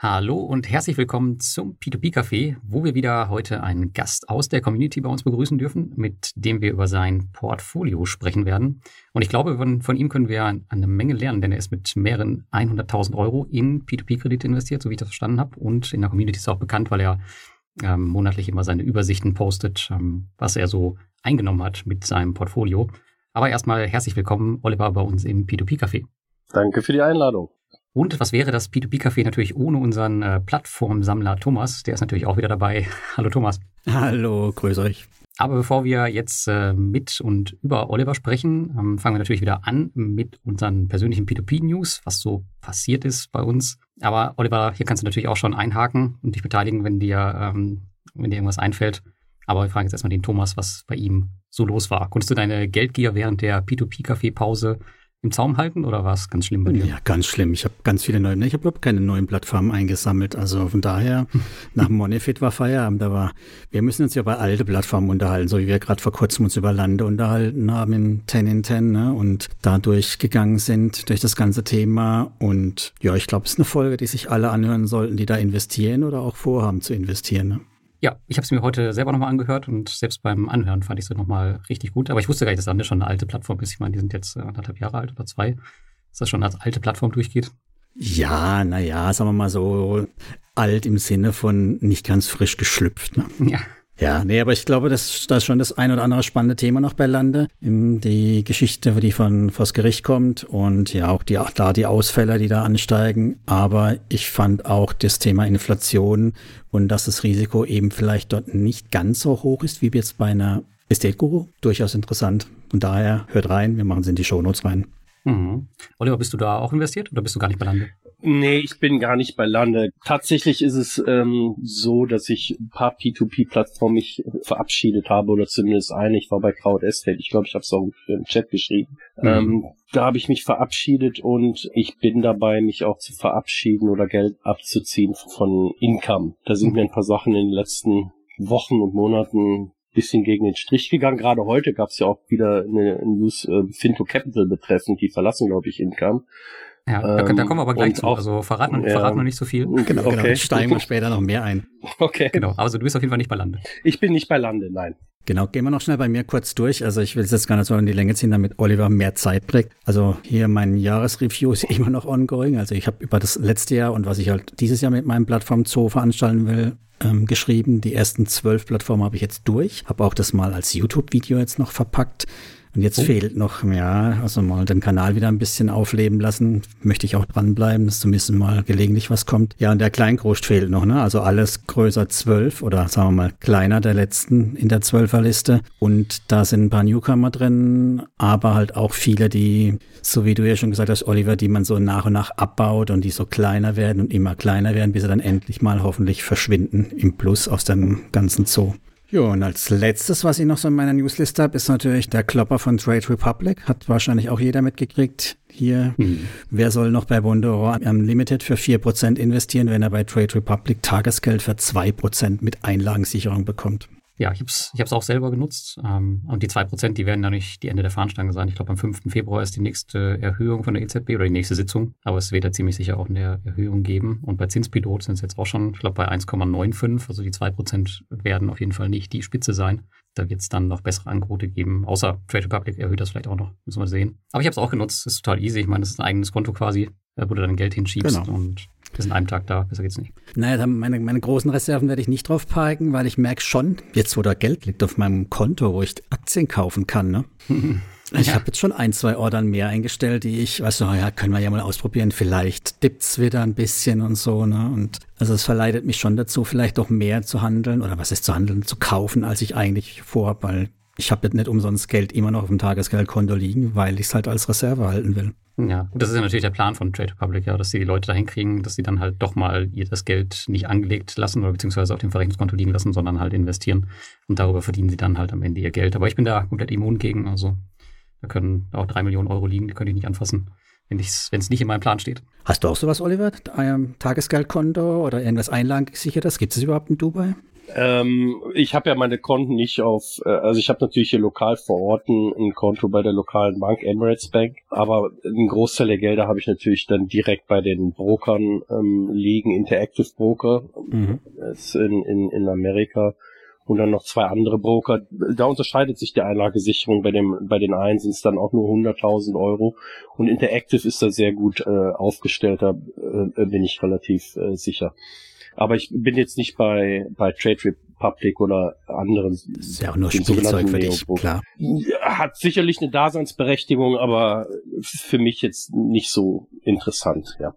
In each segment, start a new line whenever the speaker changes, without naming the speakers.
Hallo und herzlich willkommen zum P2P-Café, wo wir wieder heute einen Gast aus der Community bei uns begrüßen dürfen, mit dem wir über sein Portfolio sprechen werden. Und ich glaube, von, von ihm können wir eine Menge lernen, denn er ist mit mehreren 100.000 Euro in P2P-Kredite investiert, so wie ich das verstanden habe. Und in der Community ist er auch bekannt, weil er ähm, monatlich immer seine Übersichten postet, ähm, was er so eingenommen hat mit seinem Portfolio. Aber erstmal herzlich willkommen, Oliver, bei uns im P2P-Café.
Danke für die Einladung.
Und was wäre das P2P-Café natürlich ohne unseren äh, Plattformsammler Thomas? Der ist natürlich auch wieder dabei. Hallo Thomas.
Hallo, grüß euch.
Aber bevor wir jetzt äh, mit und über Oliver sprechen, ähm, fangen wir natürlich wieder an mit unseren persönlichen P2P-News, was so passiert ist bei uns. Aber Oliver, hier kannst du natürlich auch schon einhaken und dich beteiligen, wenn dir, ähm, wenn dir irgendwas einfällt. Aber wir fragen jetzt erstmal den Thomas, was bei ihm so los war. Konntest du deine Geldgier während der P2P-Café-Pause im Zaum halten oder war es ganz schlimm bei dir?
Ja, ganz schlimm. Ich habe ganz viele neue, ich habe überhaupt keine neuen Plattformen eingesammelt. Also von daher, nach Monefit war Feierabend. Da war, wir müssen uns ja bei alte Plattformen unterhalten, so wie wir gerade vor kurzem uns über Lande unterhalten haben im 10 in 10 ne? und da durchgegangen sind durch das ganze Thema. Und ja, ich glaube, es ist eine Folge, die sich alle anhören sollten, die da investieren oder auch vorhaben zu investieren. Ne?
Ja, ich habe es mir heute selber nochmal angehört und selbst beim Anhören fand ich es nochmal richtig gut. Aber ich wusste gar nicht, dass Lande schon eine alte Plattform ist. Ich meine, die sind jetzt anderthalb Jahre alt oder zwei. Dass das schon als alte Plattform durchgeht.
Ja, naja, sagen wir mal so alt im Sinne von nicht ganz frisch geschlüpft. Ne?
Ja.
Ja, nee, aber ich glaube, das, das ist schon das ein oder andere spannende Thema noch bei Lande. Die Geschichte, die von vors Gericht kommt und ja auch die, da die Ausfälle, die da ansteigen. Aber ich fand auch das Thema Inflation und dass das Risiko eben vielleicht dort nicht ganz so hoch ist wie jetzt bei einer Estate Guru durchaus interessant. Und daher hört rein, wir machen es in die Shownotes rein.
Mhm. Oliver, bist du da auch investiert oder bist du gar nicht bei Lande?
Nee, ich bin gar nicht bei Lande. Tatsächlich ist es ähm, so, dass ich ein paar P2P-Plattformen mich verabschiedet habe oder zumindest eine. Ich war bei Crowd Estate. Ich glaube, ich habe es auch im Chat geschrieben. Mhm. Ähm, da habe ich mich verabschiedet und ich bin dabei, mich auch zu verabschieden oder Geld abzuziehen von Income. Da sind mir ein paar Sachen in den letzten Wochen und Monaten bisschen gegen den Strich gegangen. Gerade heute gab es ja auch wieder eine News äh, Finto Capital betreffend. Die verlassen, glaube ich, Income.
Ja, da, da, kommen wir aber gleich zu. Auch, also verraten, ja, verraten wir nicht so viel.
Genau, okay. genau. Steigen wir später noch mehr ein.
Okay. Genau. Also du bist auf jeden Fall nicht bei Lande.
Ich bin nicht bei Lande, nein.
Genau, gehen wir noch schnell bei mir kurz durch. Also ich will es jetzt gar nicht so in die Länge ziehen, damit Oliver mehr Zeit kriegt. Also hier mein Jahresreview ist immer noch ongoing. Also ich habe über das letzte Jahr und was ich halt dieses Jahr mit meinem Plattform Zoo veranstalten will, ähm, geschrieben. Die ersten zwölf Plattformen habe ich jetzt durch. Habe auch das mal als YouTube-Video jetzt noch verpackt. Und jetzt oh. fehlt noch, ja, also mal den Kanal wieder ein bisschen aufleben lassen. Möchte ich auch dranbleiben, dass zumindest mal gelegentlich was kommt. Ja, und der Kleingroß fehlt noch, ne? Also alles größer zwölf oder sagen wir mal kleiner der letzten in der Zwölferliste. Und da sind ein paar Newcomer drin, aber halt auch viele, die, so wie du ja schon gesagt hast, Oliver, die man so nach und nach abbaut und die so kleiner werden und immer kleiner werden, bis sie dann endlich mal hoffentlich verschwinden im Plus aus dem ganzen Zoo. Ja, und als letztes, was ich noch so in meiner Newsliste habe, ist natürlich der Klopper von Trade Republic. Hat wahrscheinlich auch jeder mitgekriegt. Hier, hm. wer soll noch bei Bondoro Limited für 4% investieren, wenn er bei Trade Republic Tagesgeld für 2% mit Einlagensicherung bekommt?
Ja, ich habe es ich hab's auch selber genutzt. Ähm, und die zwei Prozent, die werden dann nicht die Ende der Fahnenstange sein. Ich glaube, am 5. Februar ist die nächste Erhöhung von der EZB oder die nächste Sitzung. Aber es wird da ziemlich sicher auch eine Erhöhung geben. Und bei Zinspilot sind es jetzt auch schon, ich glaube, bei 1,95. Also die zwei Prozent werden auf jeden Fall nicht die Spitze sein. Da wird es dann noch bessere Angebote geben. Außer Trade Republic erhöht das vielleicht auch noch. Müssen wir sehen. Aber ich habe es auch genutzt. Ist total easy. Ich meine, das ist ein eigenes Konto quasi, wo du dann Geld hinschiebst. Genau. Und wir sind an einem Tag da, besser geht's nicht.
Naja, meine, meine großen Reserven werde ich nicht drauf parken, weil ich merke schon, jetzt wo da Geld liegt auf meinem Konto, wo ich Aktien kaufen kann, ne? Ich ja. habe jetzt schon ein, zwei Ordern mehr eingestellt, die ich, weißt du, ja, können wir ja mal ausprobieren. Vielleicht dippt's wieder ein bisschen und so, ne? Und also es verleitet mich schon dazu, vielleicht doch mehr zu handeln oder was ist zu handeln, zu kaufen, als ich eigentlich vorhabe, weil ich habe jetzt nicht umsonst Geld immer noch auf dem Tagesgeldkonto liegen, weil ich es halt als Reserve halten will.
Ja, und das ist ja natürlich der Plan von Trade Republic, ja, dass sie die Leute dahin kriegen, dass sie dann halt doch mal ihr das Geld nicht angelegt lassen oder beziehungsweise auf dem Verrechnungskonto liegen lassen, sondern halt investieren. Und darüber verdienen sie dann halt am Ende ihr Geld. Aber ich bin da komplett immun gegen. Also da können auch drei Millionen Euro liegen, die könnte ich nicht anfassen, wenn es nicht in meinem Plan steht.
Hast du auch sowas, Oliver? Ein Tagesgeldkonto oder irgendwas Einlagen gesichertes? Gibt es überhaupt in Dubai?
Ähm, ich habe ja meine Konten nicht auf, äh, also ich habe natürlich hier lokal vor Ort ein, ein, Konto bei der lokalen Bank, Emirates Bank, aber ein Großteil der Gelder habe ich natürlich dann direkt bei den Brokern ähm, liegen, Interactive Broker mhm. ist in, in, in Amerika und dann noch zwei andere Broker. Da unterscheidet sich die Einlagesicherung. Bei dem, bei den einen sind es dann auch nur 100.000 Euro und Interactive ist da sehr gut äh, aufgestellt. Da äh, bin ich relativ äh, sicher. Aber ich bin jetzt nicht bei, bei Trade Republic oder anderen. Das
ist ja auch nur Spielzeug für dich, klar.
Hat sicherlich eine Daseinsberechtigung, aber für mich jetzt nicht so interessant, ja.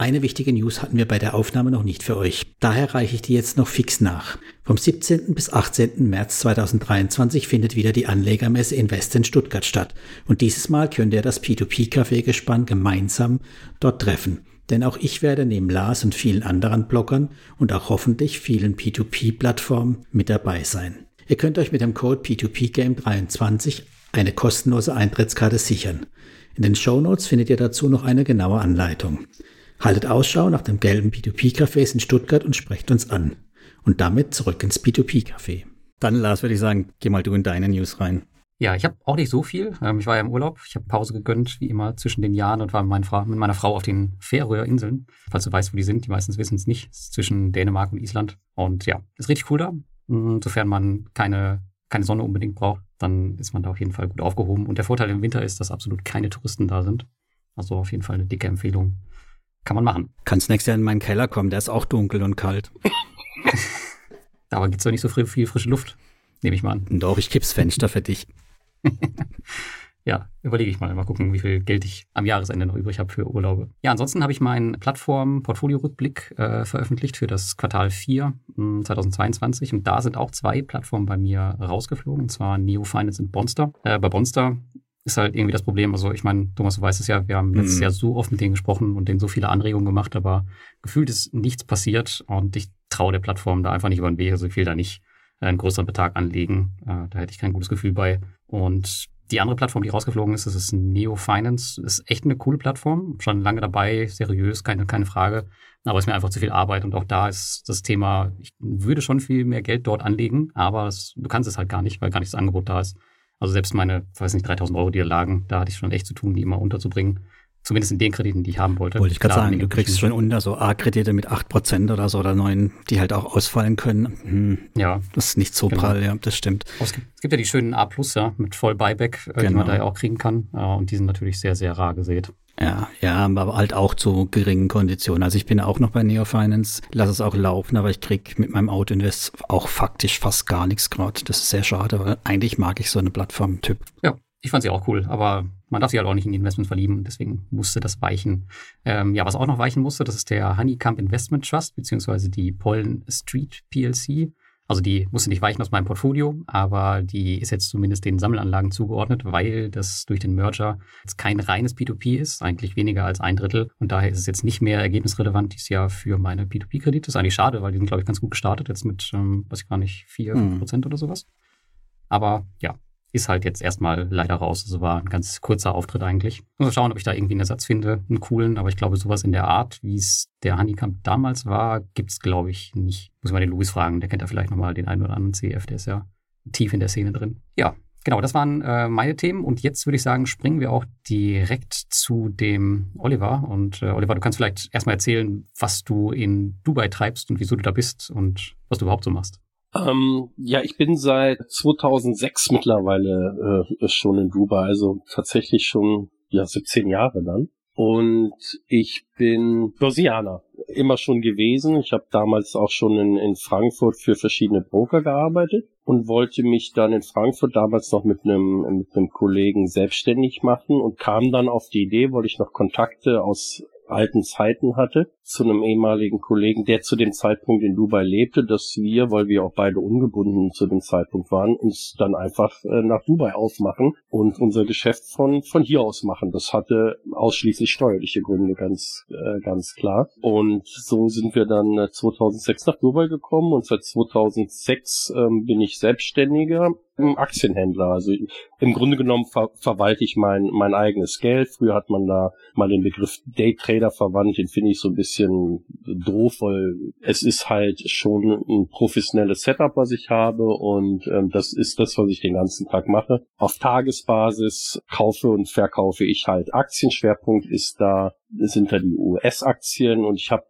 Eine wichtige News hatten wir bei der Aufnahme noch nicht für euch. Daher reiche ich die jetzt noch fix nach. Vom 17. bis 18. März 2023 findet wieder die Anlegermesse Invest in Stuttgart statt. Und dieses Mal könnt ihr das P2P-Café gespann gemeinsam dort treffen. Denn auch ich werde neben Lars und vielen anderen Bloggern und auch hoffentlich vielen P2P-Plattformen mit dabei sein. Ihr könnt euch mit dem Code P2PGame23 eine kostenlose Eintrittskarte sichern. In den Show Notes findet ihr dazu noch eine genaue Anleitung. Haltet Ausschau nach dem gelben P2P-Cafés in Stuttgart und sprecht uns an. Und damit zurück ins P2P-Café. Dann, Lars, würde ich sagen, geh mal du in deine News rein.
Ja, ich habe auch nicht so viel. Ähm, ich war ja im Urlaub. Ich habe Pause gegönnt, wie immer, zwischen den Jahren und war mit, Frau, mit meiner Frau auf den Färöer-Inseln. Falls du weißt, wo die sind, die meistens wissen es nicht. Es ist zwischen Dänemark und Island. Und ja, ist richtig cool da. Mm, sofern man keine, keine Sonne unbedingt braucht, dann ist man da auf jeden Fall gut aufgehoben. Und der Vorteil im Winter ist, dass absolut keine Touristen da sind. Also auf jeden Fall eine dicke Empfehlung. Kann man machen.
Kannst nächstes Jahr in meinen Keller kommen, der ist auch dunkel und kalt.
Aber gibt's doch nicht so viel frische Luft, nehme ich mal an.
Doch, ich kipp's Fenster für dich.
ja, überlege ich mal. Mal gucken, wie viel Geld ich am Jahresende noch übrig habe für Urlaube. Ja, ansonsten habe ich meinen Plattform-Portfolio-Rückblick äh, veröffentlicht für das Quartal 4 mh, 2022. Und da sind auch zwei Plattformen bei mir rausgeflogen, und zwar Neo Finance und Bonster. Äh, bei Bonster ist halt irgendwie das Problem. Also ich meine, Thomas, du weißt es ja, wir haben letztes mhm. Jahr so oft mit denen gesprochen und denen so viele Anregungen gemacht, aber gefühlt ist nichts passiert und ich traue der Plattform da einfach nicht über den Weg. Also ich will da nicht einen größeren Betrag anlegen. Äh, da hätte ich kein gutes Gefühl bei. Und die andere Plattform, die rausgeflogen ist, das ist Neo Finance. Ist echt eine coole Plattform. Schon lange dabei, seriös, keine, keine Frage. Aber es ist mir einfach zu viel Arbeit. Und auch da ist das Thema, ich würde schon viel mehr Geld dort anlegen, aber es, du kannst es halt gar nicht, weil gar nicht das Angebot da ist. Also selbst meine, weiß nicht, 3000 Euro, die da lagen, da hatte ich schon echt zu tun, die immer unterzubringen. Zumindest in den Krediten, die ich haben wollte.
Wollte ich gerade sagen, du kriegst schon unter so A-Kredite mit 8% oder so oder 9, die halt auch ausfallen können. Hm, ja. Das ist nicht so genau. prall, ja, das stimmt.
Es gibt, es gibt, ja die schönen A Plus, ja, mit voll Buyback, genau. die man genau. da ja auch kriegen kann. Und die sind natürlich sehr, sehr rar gesät.
Ja, ja, aber halt auch zu geringen Konditionen. Also ich bin auch noch bei Neo Finance, lasse es auch laufen, aber ich krieg mit meinem Auto-Invest auch faktisch fast gar nichts gerade. Das ist sehr schade, weil eigentlich mag ich so eine Plattform-Typ.
Ja, ich fand sie auch cool, aber man darf sich halt auch nicht in die Investments verlieben, deswegen musste das weichen. Ähm, ja, was auch noch weichen musste, das ist der Honeycomb Investment Trust, beziehungsweise die Pollen Street PLC. Also die musste nicht weichen aus meinem Portfolio, aber die ist jetzt zumindest den Sammelanlagen zugeordnet, weil das durch den Merger jetzt kein reines P2P ist, eigentlich weniger als ein Drittel. Und daher ist es jetzt nicht mehr ergebnisrelevant dieses Jahr für meine P2P-Kredite. Das ist eigentlich schade, weil die sind, glaube ich, ganz gut gestartet, jetzt mit, ähm, weiß ich gar nicht, 4, 5 hm. Prozent oder sowas. Aber ja, ist halt jetzt erstmal leider raus. Also war ein ganz kurzer Auftritt eigentlich. Muss mal schauen, ob ich da irgendwie einen Ersatz finde, einen coolen. Aber ich glaube, sowas in der Art, wie es der Honeycomb damals war, gibt's glaube ich, nicht. Muss man den Louis fragen. Der kennt ja vielleicht nochmal den einen oder anderen CF. Der ist ja tief in der Szene drin. Ja, genau, das waren äh, meine Themen. Und jetzt würde ich sagen, springen wir auch direkt zu dem Oliver. Und äh, Oliver, du kannst vielleicht erstmal erzählen, was du in Dubai treibst und wieso du da bist und was du überhaupt so machst.
Ähm, ja, ich bin seit 2006 mittlerweile äh, schon in Dubai, also tatsächlich schon ja 17 Jahre dann. Und ich bin Börsianer, immer schon gewesen. Ich habe damals auch schon in, in Frankfurt für verschiedene Broker gearbeitet und wollte mich dann in Frankfurt damals noch mit einem mit einem Kollegen selbstständig machen und kam dann auf die Idee, weil ich noch Kontakte aus alten Zeiten hatte, zu einem ehemaligen Kollegen, der zu dem Zeitpunkt in Dubai lebte, dass wir, weil wir auch beide ungebunden zu dem Zeitpunkt waren, uns dann einfach äh, nach Dubai aufmachen und unser Geschäft von, von hier aus machen. Das hatte ausschließlich steuerliche Gründe, ganz, äh, ganz klar. Und so sind wir dann 2006 äh, nach Dubai gekommen und seit 2006 ähm, bin ich Selbstständiger Aktienhändler. Also im Grunde genommen ver verwalte ich mein, mein eigenes Geld. Früher hat man da mal den Begriff Daytrader verwandt. Den finde ich so ein bisschen doof, weil es ist halt schon ein professionelles Setup, was ich habe. Und ähm, das ist das, was ich den ganzen Tag mache. Auf Tagesbasis kaufe und verkaufe ich halt Aktien. Schwerpunkt ist da sind da die US-Aktien und ich habe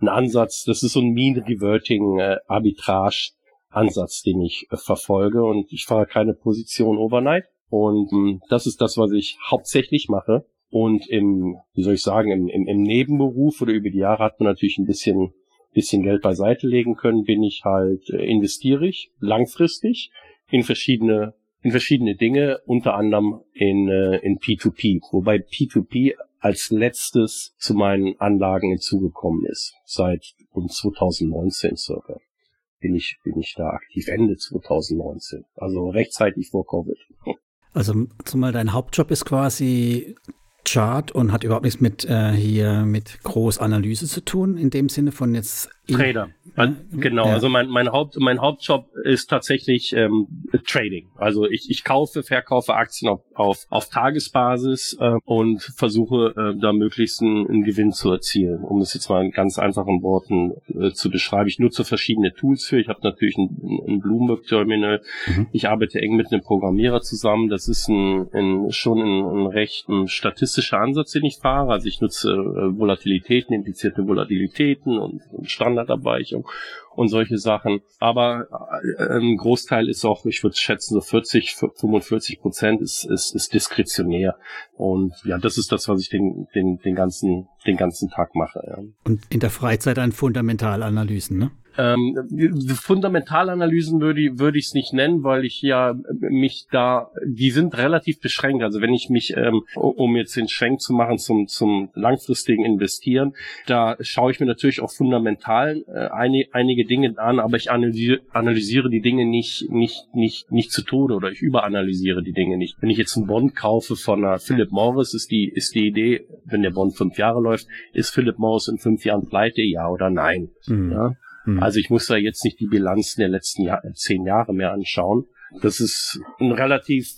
einen Ansatz, das ist so ein Mean Reverting äh, Arbitrage Ansatz, den ich äh, verfolge. Und ich fahre keine Position overnight. Und ähm, das ist das, was ich hauptsächlich mache. Und im, wie soll ich sagen, im, im, im Nebenberuf oder über die Jahre hat man natürlich ein bisschen bisschen Geld beiseite legen können, bin ich halt äh, investiere ich langfristig in verschiedene in verschiedene Dinge, unter anderem in, äh, in P2P, wobei P2P als letztes zu meinen Anlagen hinzugekommen ist, seit um 2019 circa bin ich, bin ich da aktiv, Ende 2019. Also rechtzeitig vor Covid.
Also zumal dein Hauptjob ist quasi Chart und hat überhaupt nichts mit äh, hier mit Großanalyse zu tun, in dem Sinne von jetzt
Trader. Ja, genau, ja. also mein, mein, Haupt, mein Hauptjob ist tatsächlich ähm, Trading. Also ich, ich kaufe, verkaufe Aktien auf, auf, auf Tagesbasis äh, und versuche äh, da möglichst einen, einen Gewinn zu erzielen. Um das jetzt mal in ganz einfachen Worten äh, zu beschreiben. Ich nutze verschiedene Tools für. Ich habe natürlich ein, ein Bloomberg-Terminal. Mhm. Ich arbeite eng mit einem Programmierer zusammen. Das ist ein, ein, schon ein, ein recht ein statistischer Ansatz, den ich fahre. Also ich nutze äh, Volatilitäten, implizierte Volatilitäten und, und Standardabweichung und solche Sachen. Aber äh, ein Großteil ist auch, ich würde schätzen, so 40, 45 Prozent ist, ist, ist diskretionär. Und ja, das ist das, was ich den, den, den ganzen, den ganzen Tag mache. Ja.
Und in der Freizeit dann Fundamentalanalysen, ne?
Ähm, Fundamentalanalysen würde, ich würde ich es nicht nennen, weil ich ja mich da, die sind relativ beschränkt. Also wenn ich mich, ähm, um jetzt den Schwenk zu machen zum, zum langfristigen Investieren, da schaue ich mir natürlich auch fundamental äh, eine, einige Dinge an, aber ich analysiere, analysiere die Dinge nicht, nicht, nicht, nicht zu Tode oder ich überanalysiere die Dinge nicht. Wenn ich jetzt einen Bond kaufe von einer Philip Morris, ist die, ist die Idee, wenn der Bond fünf Jahre läuft, ist Philip Morris in fünf Jahren pleite, ja oder nein? Mhm. Ja? Mhm. Also ich muss da jetzt nicht die Bilanzen der letzten Jahr, äh, zehn Jahre mehr anschauen. Das ist ein relativ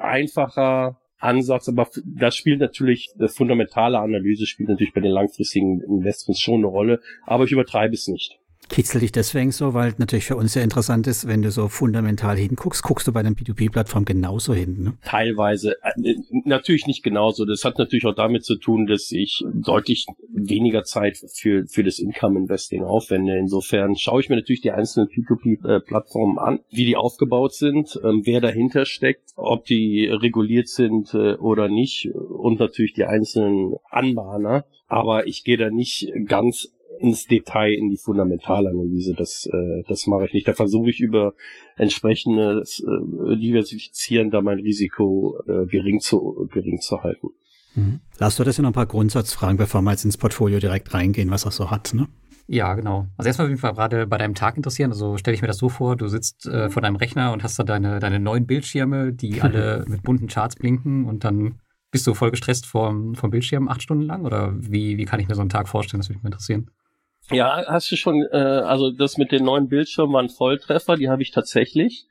einfacher Ansatz, aber das spielt natürlich, das fundamentale Analyse spielt natürlich bei den langfristigen Investments schon eine Rolle, aber ich übertreibe es nicht.
Kitzelt dich deswegen so, weil natürlich für uns sehr interessant ist, wenn du so fundamental hinguckst, guckst du bei den P2P-Plattformen genauso hin. Ne?
Teilweise, äh, natürlich nicht genauso. Das hat natürlich auch damit zu tun, dass ich deutlich weniger Zeit für, für das Income-Investing aufwende. Insofern schaue ich mir natürlich die einzelnen P2P-Plattformen an, wie die aufgebaut sind, ähm, wer dahinter steckt, ob die reguliert sind äh, oder nicht und natürlich die einzelnen Anbahner. Aber ich gehe da nicht ganz ins Detail in die Fundamentalanalyse. Das, äh, das mache ich nicht. Da versuche ich über entsprechendes äh, Diversifizieren da mein Risiko äh, gering zu gering zu halten.
Mhm. Lass du das ja noch ein paar Grundsatzfragen, bevor wir jetzt ins Portfolio direkt reingehen, was er so hat, ne?
Ja, genau. Also erstmal würde mich gerade bei deinem Tag interessieren. Also stelle ich mir das so vor, du sitzt äh, vor deinem Rechner und hast da deine, deine neuen Bildschirme, die alle mit bunten Charts blinken und dann bist du voll gestresst vom, vom Bildschirm acht Stunden lang? Oder wie, wie kann ich mir so einen Tag vorstellen? Das würde mich mal interessieren.
Ja, hast du schon, äh, also das mit den neuen Bildschirmen waren Volltreffer, die habe ich tatsächlich.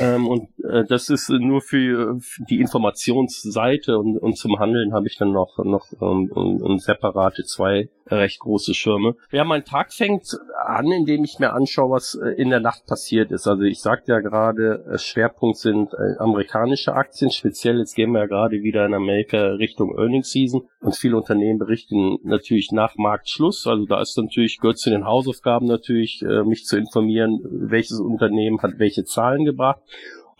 ähm, und äh, das ist nur für, für die Informationsseite und, und zum Handeln habe ich dann noch, noch ähm, um, um separate zwei recht große Schirme. Ja, mein Tag fängt an, indem ich mir anschaue, was äh, in der Nacht passiert ist. Also ich sagte ja gerade, äh, Schwerpunkt sind äh, amerikanische Aktien, speziell jetzt gehen wir ja gerade wieder in Amerika Richtung Earnings Season und viele Unternehmen berichten natürlich nach Marktschluss. Also da ist natürlich, gehört zu den Hausaufgaben natürlich, mich zu informieren, welches Unternehmen hat welche Zahlen gebracht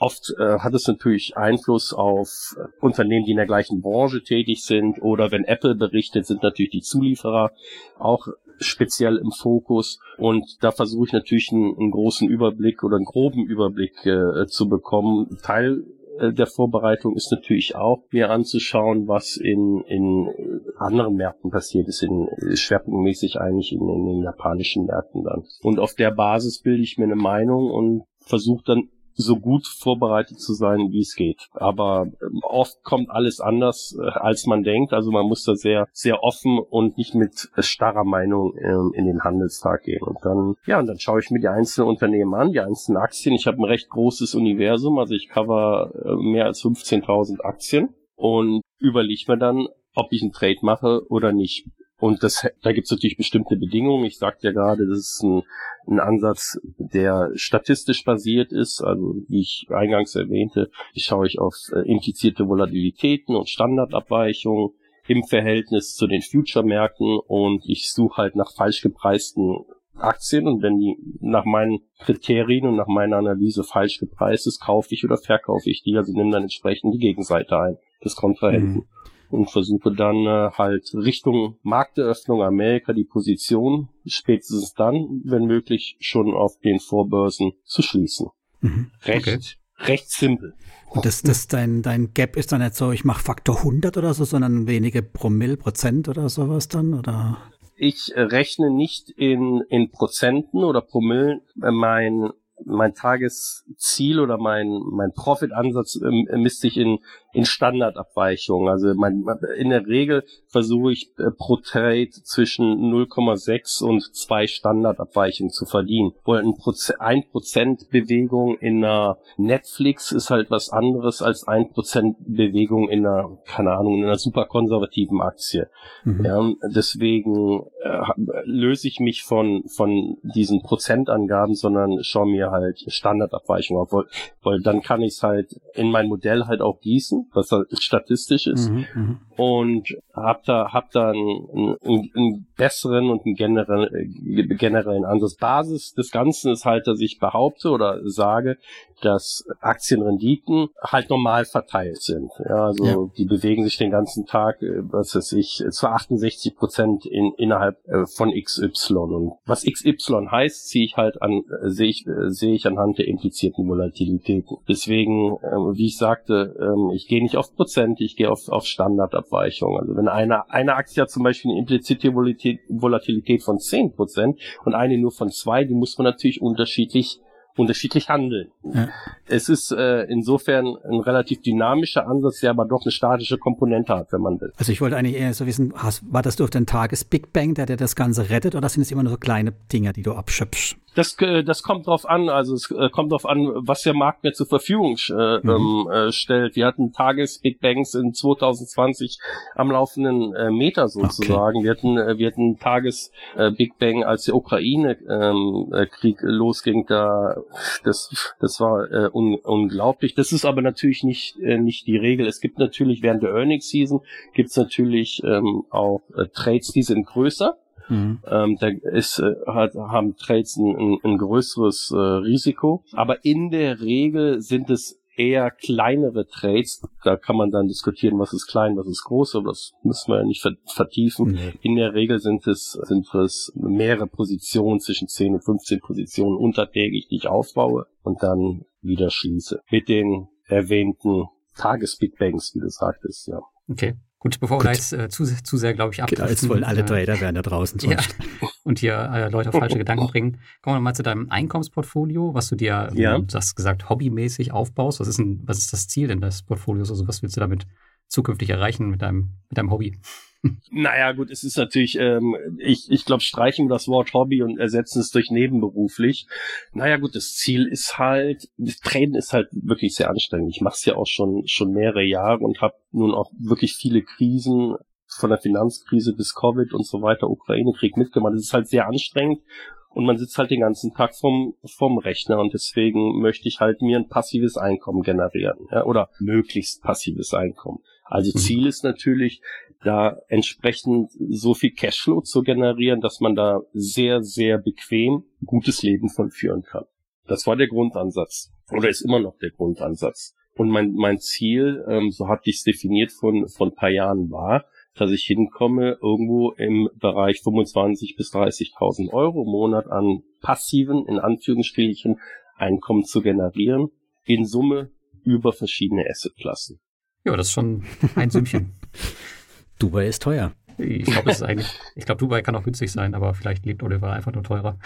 Oft äh, hat es natürlich Einfluss auf äh, Unternehmen, die in der gleichen Branche tätig sind. Oder wenn Apple berichtet, sind natürlich die Zulieferer auch speziell im Fokus. Und da versuche ich natürlich einen, einen, großen Überblick oder einen groben Überblick äh, zu bekommen. Teil äh, der Vorbereitung ist natürlich auch, mir anzuschauen, was in, in anderen Märkten passiert ist, in, schwerpunktmäßig eigentlich in, in den japanischen Märkten dann. Und auf der Basis bilde ich mir eine Meinung und versuche dann so gut vorbereitet zu sein, wie es geht. Aber ähm, oft kommt alles anders, äh, als man denkt. Also man muss da sehr, sehr offen und nicht mit starrer Meinung ähm, in den Handelstag gehen. Und dann, ja, und dann schaue ich mir die einzelnen Unternehmen an, die einzelnen Aktien. Ich habe ein recht großes Universum, also ich cover äh, mehr als 15.000 Aktien und überlege mir dann, ob ich einen Trade mache oder nicht. Und das, da gibt es natürlich bestimmte Bedingungen. Ich sagte ja gerade, das ist ein, ein Ansatz, der statistisch basiert ist. Also wie ich eingangs erwähnte, ich schaue ich auf äh, implizierte Volatilitäten und Standardabweichungen im Verhältnis zu den Future-Märkten und ich suche halt nach falsch gepreisten Aktien und wenn die nach meinen Kriterien und nach meiner Analyse falsch gepreist ist, kaufe ich oder verkaufe ich die, also nehme dann entsprechend die Gegenseite ein des Kontrahenten. Mhm und versuche dann äh, halt Richtung Markteröffnung Amerika die Position spätestens dann, wenn möglich, schon auf den Vorbörsen zu schließen. Mhm. Recht, okay. recht simpel.
Und das, das dein, dein Gap ist dann nicht so, ich mache Faktor 100 oder so, sondern wenige Promille, Prozent oder sowas dann, oder?
Ich rechne nicht in, in Prozenten oder Promillen mein mein Tagesziel oder mein, mein Profitansatz ähm, misst sich in, in Standardabweichungen. Also mein, in der Regel versuche ich äh, pro Trade zwischen 0,6 und 2 Standardabweichungen zu verdienen. Wo ein Prozent, ein Prozent Bewegung in einer Netflix ist halt was anderes als ein Prozent Bewegung in einer, keine Ahnung, in einer super konservativen Aktie. Mhm. Ja, deswegen äh, löse ich mich von, von diesen Prozentangaben, sondern schaue mir halt Standardabweichungen auf, weil, weil dann kann ich es halt in mein Modell halt auch gießen, was halt statistisch ist. Mhm, mhm. und hab da, hab da einen, einen, einen besseren und einen generellen, generellen Ansatz. Basis des Ganzen ist halt, dass ich behaupte oder sage, dass Aktienrenditen halt normal verteilt sind. Ja, also ja. die bewegen sich den ganzen Tag, äh, was weiß ich, zu 68 Prozent in, innerhalb äh, von XY. Und was XY heißt, ziehe ich halt an, äh, sehe ich, sehe ich anhand der implizierten Volatilitäten. Deswegen, wie ich sagte, ähm, ich gehe nicht auf Prozent, ich gehe auf, auf Standardabweichung. Also wenn eine, eine Aktie hat zum Beispiel eine implizite Volatilität von 10 Prozent und eine nur von zwei, die muss man natürlich unterschiedlich unterschiedlich handeln. Ja. Es ist äh, insofern ein relativ dynamischer Ansatz, der aber doch eine statische Komponente hat, wenn man will.
Also ich wollte eigentlich eher so wissen, hast, war das durch den Tages-Big Bang, der dir das Ganze rettet, oder sind es immer nur so kleine Dinge, die du abschöpfst?
Das, äh, das kommt drauf an, also es äh, kommt drauf an, was der Markt mir zur Verfügung äh, mhm. Ähm, äh, stellt. Wir hatten Tages-Big Bangs in 2020 am laufenden äh, Meter sozusagen. Okay. Wir hatten, äh, wir hatten Tages-Big Bang, als der Ukraine-Krieg ähm, losging, da das, das war äh, un, unglaublich. Das ist aber natürlich nicht, äh, nicht die Regel. Es gibt natürlich während der Earnings Season gibt es natürlich ähm, auch äh, Trades, die sind größer. Mhm. Ähm, da ist, äh, hat, haben Trades ein, ein, ein größeres äh, Risiko. Aber in der Regel sind es eher kleinere Trades. Da kann man dann diskutieren, was ist klein, was ist groß, aber das müssen wir ja nicht vertiefen. Nee. In der Regel sind es, sind es mehrere Positionen, zwischen 10 und 15 Positionen untertägig, die ich aufbaue und dann wieder schließe. Mit den erwähnten Tages-Big Bangs, wie du sagtest, ja.
Okay. Gut, bevor Gut. wir da jetzt äh, zu, zu sehr, glaube ich,
abdriften. Genau, jetzt wollen alle äh, Trader werden da draußen.
Ja, und hier äh, Leute auf falsche Gedanken bringen. Kommen wir mal zu deinem Einkommensportfolio, was du dir, ja. ähm, du hast gesagt, hobbymäßig aufbaust. Was ist, ein, was ist das Ziel denn des Portfolios? Also was willst du damit zukünftig erreichen mit deinem, mit deinem Hobby?
Naja, gut, es ist natürlich, ähm, ich, ich glaube, streichen wir das Wort Hobby und ersetzen es durch nebenberuflich. Naja, gut, das Ziel ist halt, das Traden ist halt wirklich sehr anstrengend. Ich mache es ja auch schon, schon mehrere Jahre und habe nun auch wirklich viele Krisen von der Finanzkrise bis Covid und so weiter, Ukraine-Krieg mitgemacht. Es ist halt sehr anstrengend und man sitzt halt den ganzen Tag vom, vom Rechner und deswegen möchte ich halt mir ein passives Einkommen generieren ja, oder möglichst passives Einkommen. Also mhm. Ziel ist natürlich, da entsprechend so viel Cashflow zu generieren, dass man da sehr, sehr bequem gutes Leben von führen kann. Das war der Grundansatz oder ist immer noch der Grundansatz. Und mein, mein Ziel, ähm, so hatte ich es definiert von, von ein paar Jahren, war, dass ich hinkomme, irgendwo im Bereich 25 bis 30.000 Euro im Monat an passiven, in Anführungsstrichen, Einkommen zu generieren, in Summe über verschiedene Assetklassen.
Ja, das ist schon ein Sümmchen.
Dubai ist teuer.
Ich glaube, glaube, Dubai kann auch günstig sein, aber vielleicht lebt Oliver einfach nur teurer.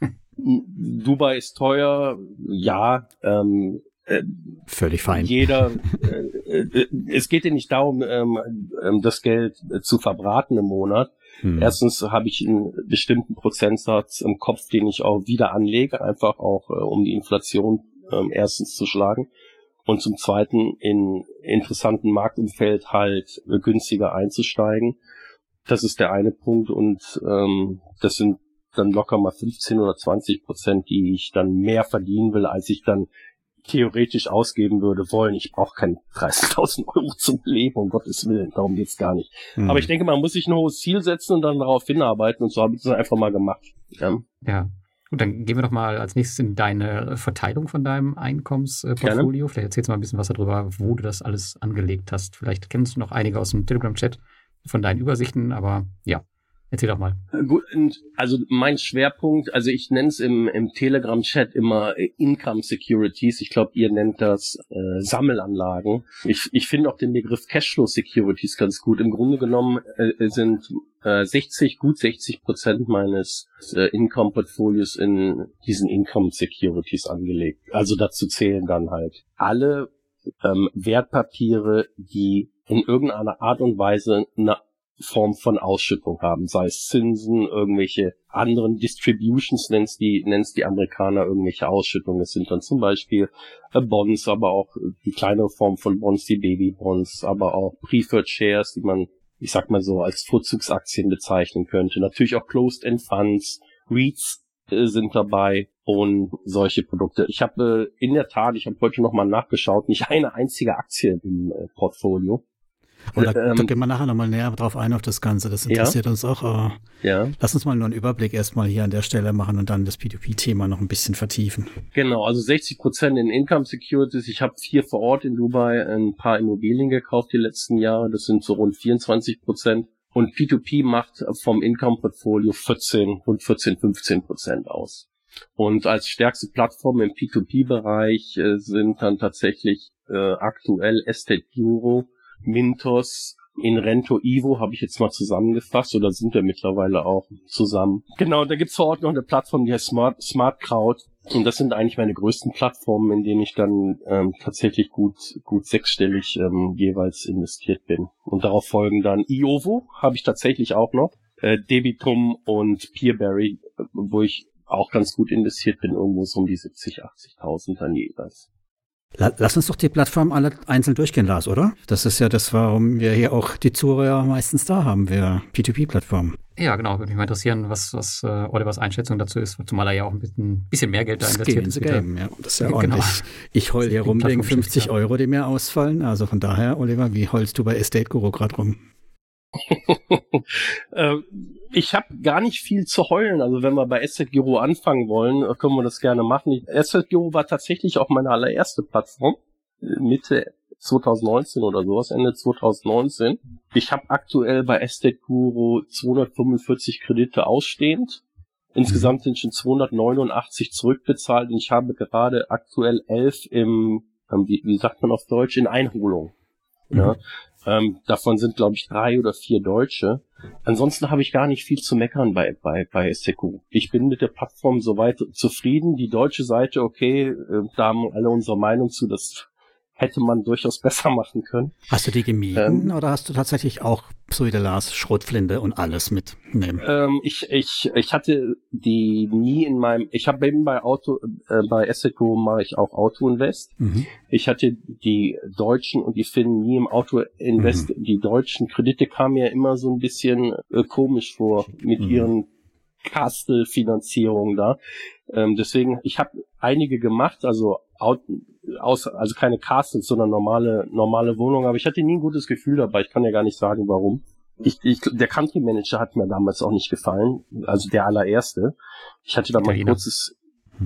Dubai ist teuer, ja. Ähm,
äh, Völlig fein.
Jeder, äh, äh, es geht ja nicht darum, ähm, ähm das Geld zu verbraten im Monat. Hm. Erstens habe ich einen bestimmten Prozentsatz im Kopf, den ich auch wieder anlege, einfach auch äh, um die Inflation äh, erstens zu schlagen und zum Zweiten in interessanten Marktumfeld halt äh, günstiger einzusteigen. Das ist der eine Punkt und ähm, das sind dann locker mal 15 oder 20 Prozent, die ich dann mehr verdienen will, als ich dann theoretisch ausgeben würde wollen. Ich brauche keine 30.000 Euro zum Leben, um Gottes Willen. Darum geht's gar nicht. Mhm. Aber ich denke, man muss sich ein hohes Ziel setzen und dann darauf hinarbeiten. Und so habe ich das einfach mal gemacht.
Ja. ja. Gut, dann gehen wir doch mal als nächstes in deine Verteilung von deinem Einkommensportfolio. Gerne. Vielleicht erzählst du mal ein bisschen was darüber, wo du das alles angelegt hast. Vielleicht kennst du noch einige aus dem Telegram-Chat von deinen Übersichten, aber ja, Erzähl doch mal.
Gut, also mein Schwerpunkt, also ich nenne es im, im Telegram-Chat immer äh, Income Securities. Ich glaube, ihr nennt das äh, Sammelanlagen. Ich, ich finde auch den Begriff Cashflow Securities ganz gut. Im Grunde genommen äh, sind äh, 60, gut 60 Prozent meines äh, Income-Portfolios in diesen Income Securities angelegt. Also dazu zählen dann halt alle ähm, Wertpapiere, die in irgendeiner Art und Weise eine Form von Ausschüttung haben, sei es Zinsen, irgendwelche anderen Distributions, nennt's die, nennt's die Amerikaner, irgendwelche Ausschüttungen. Das sind dann zum Beispiel äh, Bonds, aber auch die kleinere Form von Bonds, die Babybonds, aber auch Preferred Shares, die man, ich sag mal so, als Vorzugsaktien bezeichnen könnte. Natürlich auch Closed-End Funds, REITs äh, sind dabei und solche Produkte. Ich habe äh, in der Tat, ich habe heute nochmal nachgeschaut, nicht eine einzige Aktie im äh, Portfolio.
Und da, ähm, da gehen wir nachher nochmal näher drauf ein auf das Ganze. Das interessiert ja. uns auch. Aber ja. Lass uns mal nur einen Überblick erstmal hier an der Stelle machen und dann das P2P-Thema noch ein bisschen vertiefen.
Genau, also 60 Prozent in Income Securities. Ich habe vier vor Ort in Dubai ein paar Immobilien gekauft die letzten Jahre. Das sind so rund 24 Prozent. Und P2P macht vom Income-Portfolio 14, rund 14, 15 Prozent aus. Und als stärkste Plattform im P2P-Bereich äh, sind dann tatsächlich äh, aktuell Estate Bureau, Mintos, in Rento Ivo habe ich jetzt mal zusammengefasst oder sind wir mittlerweile auch zusammen. Genau, da gibt's vor Ort noch eine Plattform, die heißt Smart, Smart Crowd. Und das sind eigentlich meine größten Plattformen, in denen ich dann ähm, tatsächlich gut, gut sechsstellig ähm, jeweils investiert bin. Und darauf folgen dann Iovo, habe ich tatsächlich auch noch, äh, Debitum und Peerberry, wo ich auch ganz gut investiert bin, irgendwo so um die 70, 80.000 dann jeweils.
Lass uns doch die Plattform alle einzeln durchgehen, Lars, oder? Das ist ja das, warum wir hier auch die Zuhörer meistens da haben, wir P2P-Plattformen.
Ja, genau. Würde mich mal interessieren, was, was äh, Olivers Einschätzung dazu ist, zumal er ja auch ein bisschen, bisschen mehr Geld da investiert
ist. Game, ja. Das ist ja genau. ordentlich. Ich heul hier rum wegen 50 Euro, die mir ausfallen. Also von daher, Oliver, wie heulst du bei Estate Guru gerade rum?
äh, ich habe gar nicht viel zu heulen. Also wenn wir bei Asset Giro anfangen wollen, äh, können wir das gerne machen. Asset Giro war tatsächlich auch meine allererste Plattform. Mitte 2019 oder sowas, Ende 2019. Ich habe aktuell bei Estate Guru 245 Kredite ausstehend. Insgesamt sind schon 289 zurückbezahlt und ich habe gerade aktuell 11 im, ähm, wie, wie sagt man auf Deutsch, in Einholung. Mhm. Ja. Ähm, davon sind, glaube ich, drei oder vier Deutsche. Ansonsten habe ich gar nicht viel zu meckern bei, bei, bei Seku. Ich bin mit der Plattform soweit zufrieden. Die deutsche Seite, okay, äh, da haben alle unsere Meinung zu, das hätte man durchaus besser machen können.
Hast du die gemieden ähm, oder hast du tatsächlich auch, so wie der Lars, Schrotflinte und alles mitnehmen?
Ähm, ich, ich, ich hatte die nie in meinem, ich habe eben bei Auto, äh, bei Assetco mache ich auch Auto Invest. Mhm. Ich hatte die Deutschen und die Finnen nie im Auto Invest. Mhm. Die deutschen Kredite kamen ja immer so ein bisschen äh, komisch vor mit mhm. ihren Castle-Finanzierungen da. Ähm, deswegen, ich habe einige gemacht, also aus, also keine Castles, sondern normale, normale Wohnungen, aber ich hatte nie ein gutes Gefühl dabei. Ich kann ja gar nicht sagen, warum. Ich, ich, der Country Manager hat mir damals auch nicht gefallen, also der allererste. Ich hatte da mal ein kurzes,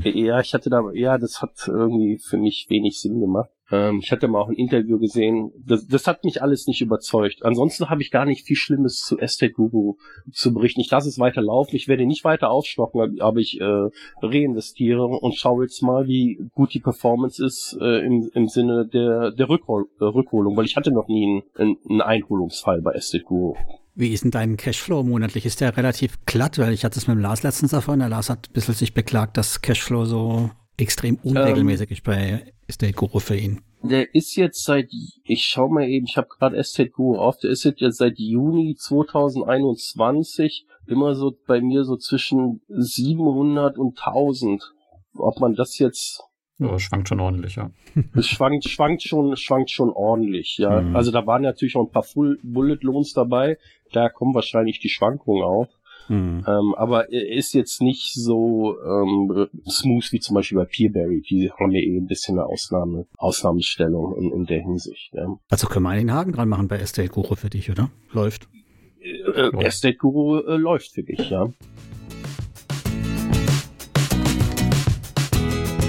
ja, ich hatte da, ja, das hat irgendwie für mich wenig Sinn gemacht. Ähm, ich hatte mal auch ein Interview gesehen. Das, das hat mich alles nicht überzeugt. Ansonsten habe ich gar nicht viel Schlimmes zu Estate Guru zu berichten. Ich lasse es weiter laufen. Ich werde nicht weiter aufstocken, aber ich äh, reinvestiere und schaue jetzt mal, wie gut die Performance ist äh, im, im Sinne der, der Rückhol äh, Rückholung, weil ich hatte noch nie einen, einen Einholungsfall bei Estate Guru.
Wie ist denn dein Cashflow monatlich? Ist der relativ glatt? Weil ich hatte es mit dem Lars letztens erfahren. Der Lars hat ein bisschen sich beklagt, dass Cashflow so extrem unregelmäßig ähm, ist bei Estate Guru für ihn.
Der ist jetzt seit, ich schau mal eben, ich habe gerade Estate Guru auf, der ist jetzt seit Juni 2021 immer so bei mir so zwischen 700 und 1000. Ob man das jetzt
ja, schwankt schon ordentlich, ja.
Es schwankt, schwankt schon, schwankt schon ordentlich, ja. Mhm. Also da waren natürlich auch ein paar Full Bullet Loans dabei. Da kommen wahrscheinlich die Schwankungen auf. Mhm. Ähm, aber er ist jetzt nicht so ähm, smooth wie zum Beispiel bei Peerberry. Die haben ja eh ein bisschen eine Ausnahme, Ausnahmestellung in, in der Hinsicht. Ja.
Also können wir einen Haken dran machen bei Estate Guru für dich, oder? Läuft.
Äh, äh, Estate Guru äh, läuft für dich, ja.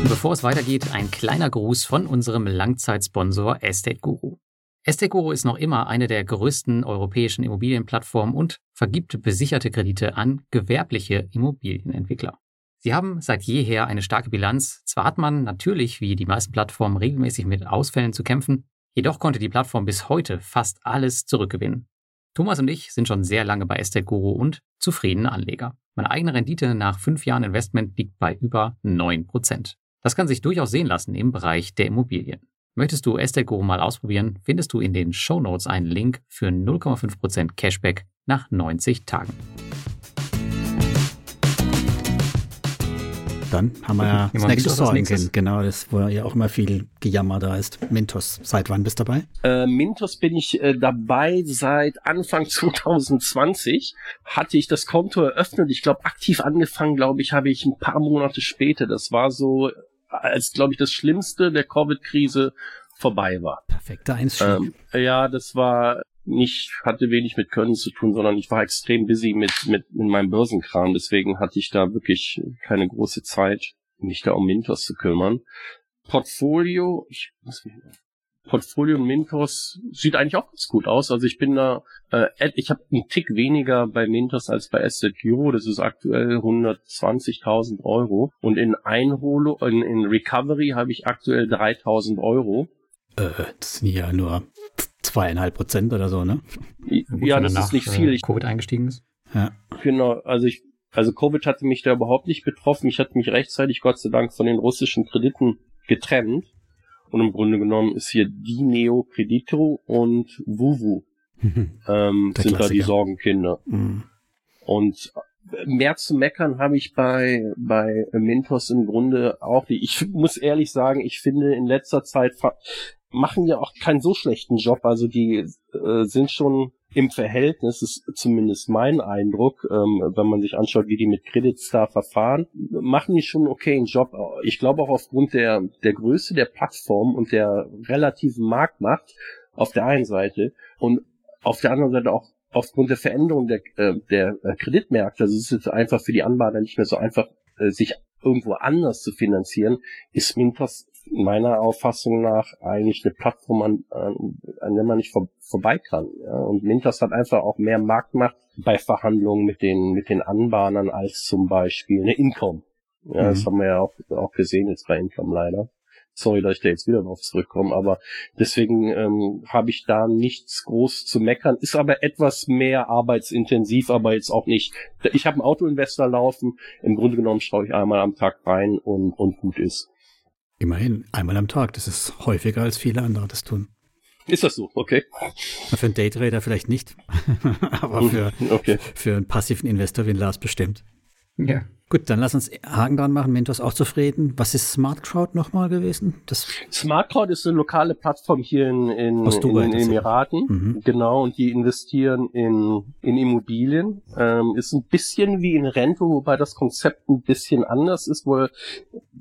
Bevor es weitergeht, ein kleiner Gruß von unserem Langzeitsponsor Estate Guru. Estate Guru ist noch immer eine der größten europäischen Immobilienplattformen und vergibt besicherte Kredite an gewerbliche Immobilienentwickler. Sie haben seit jeher eine starke Bilanz. Zwar hat man natürlich, wie die meisten Plattformen, regelmäßig mit Ausfällen zu kämpfen, jedoch konnte die Plattform bis heute fast alles zurückgewinnen. Thomas und ich sind schon sehr lange bei Estate Guru und zufriedene Anleger. Meine eigene Rendite nach fünf Jahren Investment liegt bei über 9%. Das kann sich durchaus sehen lassen im Bereich der Immobilien. Möchtest du Estate Guru mal ausprobieren, findest du in den Show Notes einen Link für 0,5% Cashback nach 90 Tagen.
Dann haben wir ja das nächste Sorgen kennen. Genau, das, wo ja auch immer viel Gejammer da ist. Mintos, seit wann bist du dabei?
Äh, Mintos bin ich äh, dabei seit Anfang 2020. Hatte ich das Konto eröffnet. Ich glaube, aktiv angefangen, glaube ich, habe ich ein paar Monate später. Das war so als, glaube ich, das Schlimmste der Covid-Krise vorbei war.
Perfekter Einstieg.
Ähm, ja, das war nicht, hatte wenig mit Können zu tun, sondern ich war extrem busy mit, mit, mit meinem Börsenkram. Deswegen hatte ich da wirklich keine große Zeit, mich da um Mintos zu kümmern. Portfolio, ich muss mich, Portfolio Mintos sieht eigentlich auch ganz gut aus. Also ich bin da, äh, ich habe einen Tick weniger bei Mintos als bei Asset Euro. Das ist aktuell 120.000 Euro. Und in Einholo, in, in Recovery habe ich aktuell 3.000 Euro.
Äh, das sind ja nur zweieinhalb Prozent oder so, ne?
Ja, das ist nicht viel. Äh,
Covid eingestiegen ist.
Ja. Genau, also ich, also Covid hatte mich da überhaupt nicht betroffen. Ich hatte mich rechtzeitig, Gott sei Dank, von den russischen Krediten getrennt. Und im Grunde genommen ist hier die Neo Credito und Wuvu ähm, sind da die Sorgenkinder. Mhm. Und mehr zu meckern habe ich bei, bei Mintos im Grunde auch nicht. Ich muss ehrlich sagen, ich finde in letzter Zeit machen ja auch keinen so schlechten Job. Also die äh, sind schon im Verhältnis, ist zumindest mein Eindruck, ähm, wenn man sich anschaut, wie die mit Creditstar verfahren, machen die schon einen okayen Job. Ich glaube auch aufgrund der, der Größe der Plattform und der relativen Marktmacht auf der einen Seite und auf der anderen Seite auch aufgrund der Veränderung der, äh, der äh, Kreditmärkte, also es ist jetzt einfach für die Anbahner nicht mehr so einfach, äh, sich irgendwo anders zu finanzieren, ist Mintos meiner Auffassung nach eigentlich eine Plattform, an, an der man nicht vor, vorbei kann. Ja? Und Mintos hat einfach auch mehr Marktmacht bei Verhandlungen mit den, mit den Anbahnern als zum Beispiel eine Income. Ja, mhm. Das haben wir ja auch, auch gesehen jetzt bei Income leider. Sorry, dass ich da jetzt wieder drauf zurückkomme, aber deswegen ähm, habe ich da nichts groß zu meckern. Ist aber etwas mehr arbeitsintensiv, aber jetzt auch nicht. Ich habe einen Autoinvestor laufen. Im Grunde genommen schaue ich einmal am Tag rein und, und gut ist.
Immerhin, einmal am Tag. Das ist häufiger als viele andere das tun.
Ist das so? Okay.
Für einen Daytrader vielleicht nicht, aber für, okay. für einen passiven Investor wie Lars bestimmt. Ja. Gut, dann lass uns Haken dran machen. Mentor ist auch zufrieden. Was ist Smart Crowd nochmal gewesen?
Das Smart Crowd ist eine lokale Plattform hier in, in, in den Emiraten. Mhm. Genau, und die investieren in, in Immobilien. Ähm, ist ein bisschen wie in Rente, wobei das Konzept ein bisschen anders ist, weil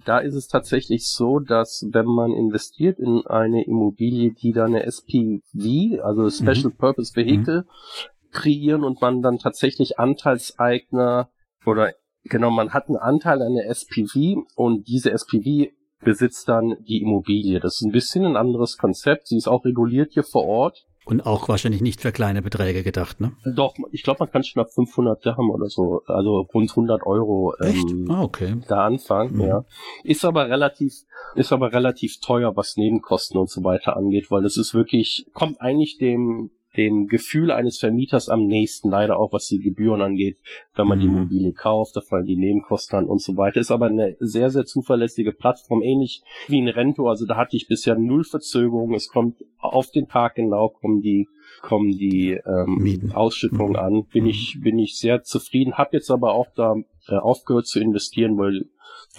da ist es tatsächlich so, dass wenn man investiert in eine Immobilie, die da eine SPV, also Special mhm. Purpose Vehicle, mhm. kreieren und man dann tatsächlich Anteilseigner oder Genau, man hat einen Anteil an der SPV und diese SPV besitzt dann die Immobilie. Das ist ein bisschen ein anderes Konzept. Sie ist auch reguliert hier vor Ort.
Und auch wahrscheinlich nicht für kleine Beträge gedacht, ne?
Doch, ich glaube, man kann schon ab 500 Dirham oder so, also rund 100 Euro
ähm, ah, okay.
da anfangen. Mhm. Ja, ist aber relativ, ist aber relativ teuer, was Nebenkosten und so weiter angeht, weil das ist wirklich kommt eigentlich dem dem Gefühl eines Vermieters am nächsten, leider auch was die Gebühren angeht, wenn man mhm. die Immobilie kauft, da fallen die Nebenkosten an und so weiter. Ist aber eine sehr, sehr zuverlässige Plattform, ähnlich wie ein Rento. Also da hatte ich bisher null Verzögerung. Es kommt auf den Tag genau, kommen die kommen die ähm, Ausschüttungen mhm. an. Bin mhm. ich bin ich sehr zufrieden. Hab jetzt aber auch da äh, aufgehört zu investieren, weil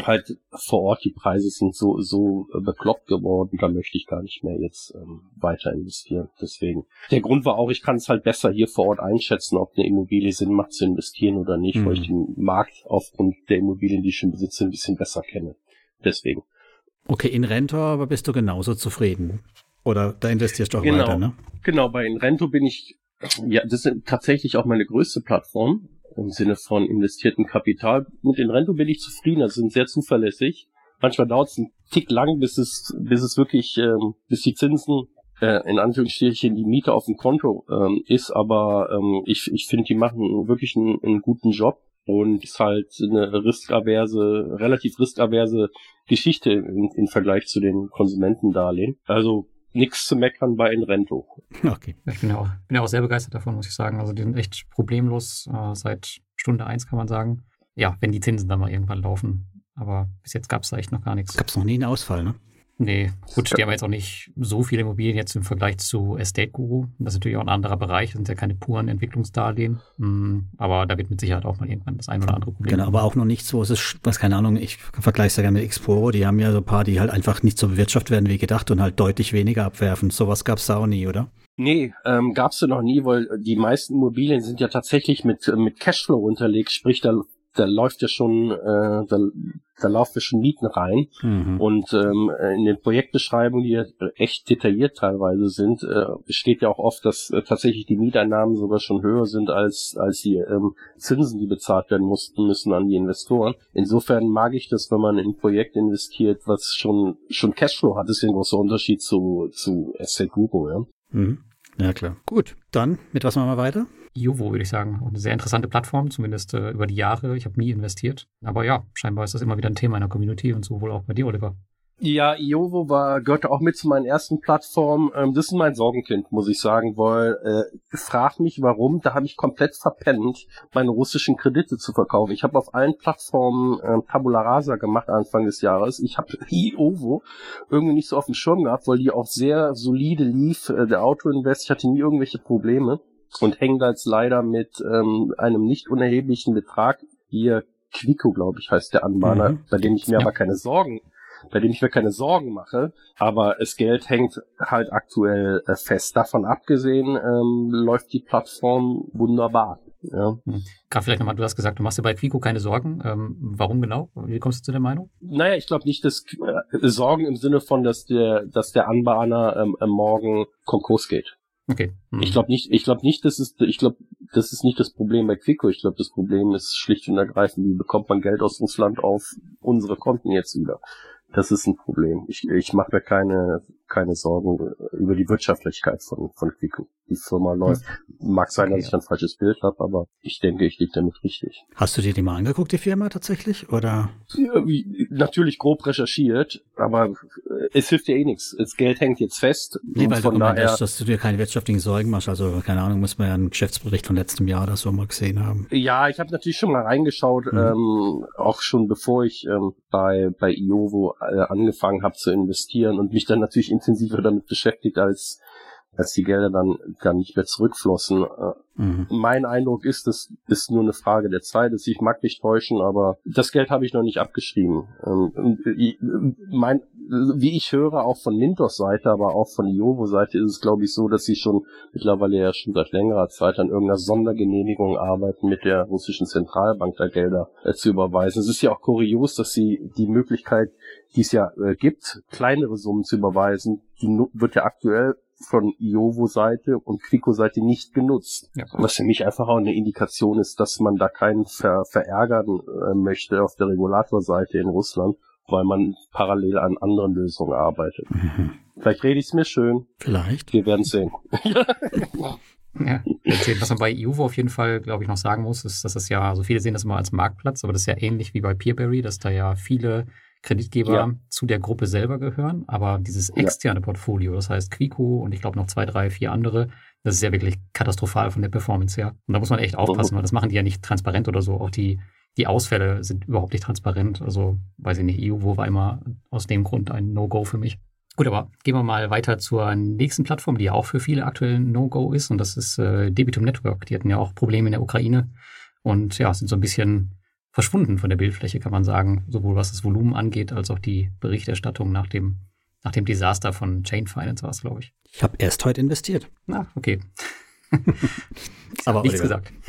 halt vor Ort die Preise sind so so äh, bekloppt geworden, da möchte ich gar nicht mehr jetzt ähm, weiter investieren. Deswegen. Der Grund war auch, ich kann es halt besser hier vor Ort einschätzen, ob eine Immobilie Sinn macht zu investieren oder nicht, mhm. weil ich den Markt aufgrund der Immobilien, die ich schon besitze, ein bisschen besser kenne. Deswegen.
Okay, in Rento aber bist du genauso zufrieden. Oder da investierst du auch
genau,
weiter, ne?
Genau, bei Inrento bin ich, ja, das ist tatsächlich auch meine größte Plattform im Sinne von investiertem Kapital. Mit Inrento bin ich zufrieden, also sind sehr zuverlässig. Manchmal dauert es einen Tick lang, bis es, bis es wirklich, ähm, bis die Zinsen äh, in Anführungsstrichen die Miete auf dem Konto ähm, ist, aber ähm, ich, ich finde, die machen wirklich einen, einen guten Job und ist halt eine riskaverse, relativ riskaverse Geschichte im, im Vergleich zu den Konsumentendarlehen. Also nichts zu meckern bei Enrento.
Okay. Ich bin ja, auch, bin ja auch sehr begeistert davon, muss ich sagen. Also die sind echt problemlos äh, seit Stunde eins, kann man sagen. Ja, wenn die Zinsen dann mal irgendwann laufen. Aber bis jetzt gab es da echt noch gar nichts.
Gab es noch nie einen Ausfall, ne?
Nee, gut, die haben jetzt auch nicht so viele Immobilien jetzt im Vergleich zu Estate Guru. Das ist natürlich auch ein anderer Bereich, das sind ja keine puren Entwicklungsdarlehen. Hm, aber da wird mit Sicherheit auch mal irgendwann das ein oder andere Problem.
Genau, aber auch noch nichts, wo es ist, was keine Ahnung, ich vergleiche es ja gerne mit Exporo, die haben ja so ein paar, die halt einfach nicht so bewirtschaftet werden wie gedacht und halt deutlich weniger abwerfen. Sowas gab es da auch nie, oder?
Nee, ähm, gab es noch nie, weil die meisten Immobilien sind ja tatsächlich mit, mit Cashflow unterlegt, sprich da da läuft ja schon, äh, da, da laufen ja schon Mieten rein. Mhm. Und ähm, in den Projektbeschreibungen, die ja echt detailliert teilweise sind, äh, steht ja auch oft, dass äh, tatsächlich die Mieteinnahmen sogar schon höher sind als, als die ähm, Zinsen, die bezahlt werden mussten, müssen an die Investoren. Insofern mag ich das, wenn man in ein Projekt investiert, was schon, schon Cashflow hat. Das ist ja ein großer Unterschied zu, zu Asset Guru, ja.
Mhm. Ja, klar. Gut, dann mit was machen wir weiter?
Jovo, würde ich sagen. Eine sehr interessante Plattform, zumindest äh, über die Jahre. Ich habe nie investiert. Aber ja, scheinbar ist das immer wieder ein Thema in der Community und so wohl auch bei dir, Oliver.
Ja, Iovo war, gehörte auch mit zu meinen ersten Plattformen. Ähm, das ist mein Sorgenkind, muss ich sagen, weil äh, frag mich warum, da habe ich komplett verpennt, meine russischen Kredite zu verkaufen. Ich habe auf allen Plattformen äh, Tabula Rasa gemacht Anfang des Jahres. Ich habe Iovo irgendwie nicht so auf dem Schirm gehabt, weil die auch sehr solide lief. Äh, der Auto-Invest, ich hatte nie irgendwelche Probleme und hängen da jetzt leider mit ähm, einem nicht unerheblichen Betrag hier Quico, glaube ich, heißt der Anbahner, mhm. bei dem ich mir ja. aber keine Sorgen, bei dem ich mir keine Sorgen mache, aber das Geld hängt halt aktuell äh, fest. Davon abgesehen ähm, läuft die Plattform wunderbar. Ja.
Hm. Gerade vielleicht nochmal, du hast gesagt, du machst dir bei Quico keine Sorgen. Ähm, warum genau? Wie kommst du zu der Meinung?
Naja, ich glaube nicht, dass äh, Sorgen im Sinne von, dass der, dass der Anbahner ähm, morgen Konkurs geht.
Okay.
Mhm. Ich glaube nicht, ich glaube nicht, das ist, ich glaube, das ist nicht das Problem bei Quico. Ich glaube, das Problem ist schlicht und ergreifend, wie bekommt man Geld aus Russland auf unsere Konten jetzt wieder. Das ist ein Problem. Ich, ich mache mir keine, keine Sorgen über die Wirtschaftlichkeit von, von Quico. Die Firma läuft. Mag sein, okay, dass ich ein falsches Bild habe, aber ich denke, ich liege damit richtig.
Hast du dir die mal angeguckt, die Firma tatsächlich? Oder?
Ja, wie, natürlich grob recherchiert, aber es hilft dir eh nichts. Das Geld hängt jetzt fest.
Nee, weil von daher, hast, dass du dir keine wirtschaftlichen Sorgen machst. Also, keine Ahnung, muss man ja einen Geschäftsbericht von letztem Jahr oder so mal gesehen haben.
Ja, ich habe natürlich schon mal reingeschaut, mhm. ähm, auch schon bevor ich ähm, bei, bei Iovo äh, angefangen habe zu investieren und mich dann natürlich intensiver damit beschäftigt, als als die Gelder dann gar nicht mehr zurückflossen. Mhm. Mein Eindruck ist, das ist nur eine Frage der Zeit. Ich mag mich täuschen, aber das Geld habe ich noch nicht abgeschrieben. Ähm, mein, wie ich höre, auch von Mintos Seite, aber auch von Iovo Seite ist es, glaube ich, so, dass sie schon mittlerweile ja schon seit längerer Zeit an irgendeiner Sondergenehmigung arbeiten, mit der russischen Zentralbank da Gelder äh, zu überweisen. Es ist ja auch kurios, dass sie die Möglichkeit, die es ja äh, gibt, kleinere Summen zu überweisen, die wird ja aktuell von Iovo-Seite und Quico-Seite nicht genutzt. Ja. Was für mich einfach auch eine Indikation ist, dass man da keinen ver verärgern äh, möchte auf der Regulatorseite in Russland, weil man parallel an anderen Lösungen arbeitet. Mhm. Vielleicht rede ich es mir schön.
Vielleicht.
Wir werden sehen.
Ja, was man bei Iovo auf jeden Fall, glaube ich, noch sagen muss, ist, dass es ja, also viele sehen das immer als Marktplatz, aber das ist ja ähnlich wie bei Peerberry, dass da ja viele Kreditgeber ja. zu der Gruppe selber gehören, aber dieses externe ja. Portfolio, das heißt Quico und ich glaube noch zwei, drei, vier andere, das ist ja wirklich katastrophal von der Performance her. Und da muss man echt aufpassen, weil das machen die ja nicht transparent oder so. Auch die, die Ausfälle sind überhaupt nicht transparent. Also, weiß ich nicht, EUWO war immer aus dem Grund ein No-Go für mich. Gut, aber gehen wir mal weiter zur nächsten Plattform, die auch für viele aktuell No-Go ist, und das ist äh, Debitum Network. Die hatten ja auch Probleme in der Ukraine und ja, sind so ein bisschen verschwunden von der Bildfläche, kann man sagen, sowohl was das Volumen angeht, als auch die Berichterstattung nach dem, nach dem Desaster von Chain Finance war es, glaube ich.
Ich habe erst heute investiert.
Na, okay.
Aber
nichts gesagt.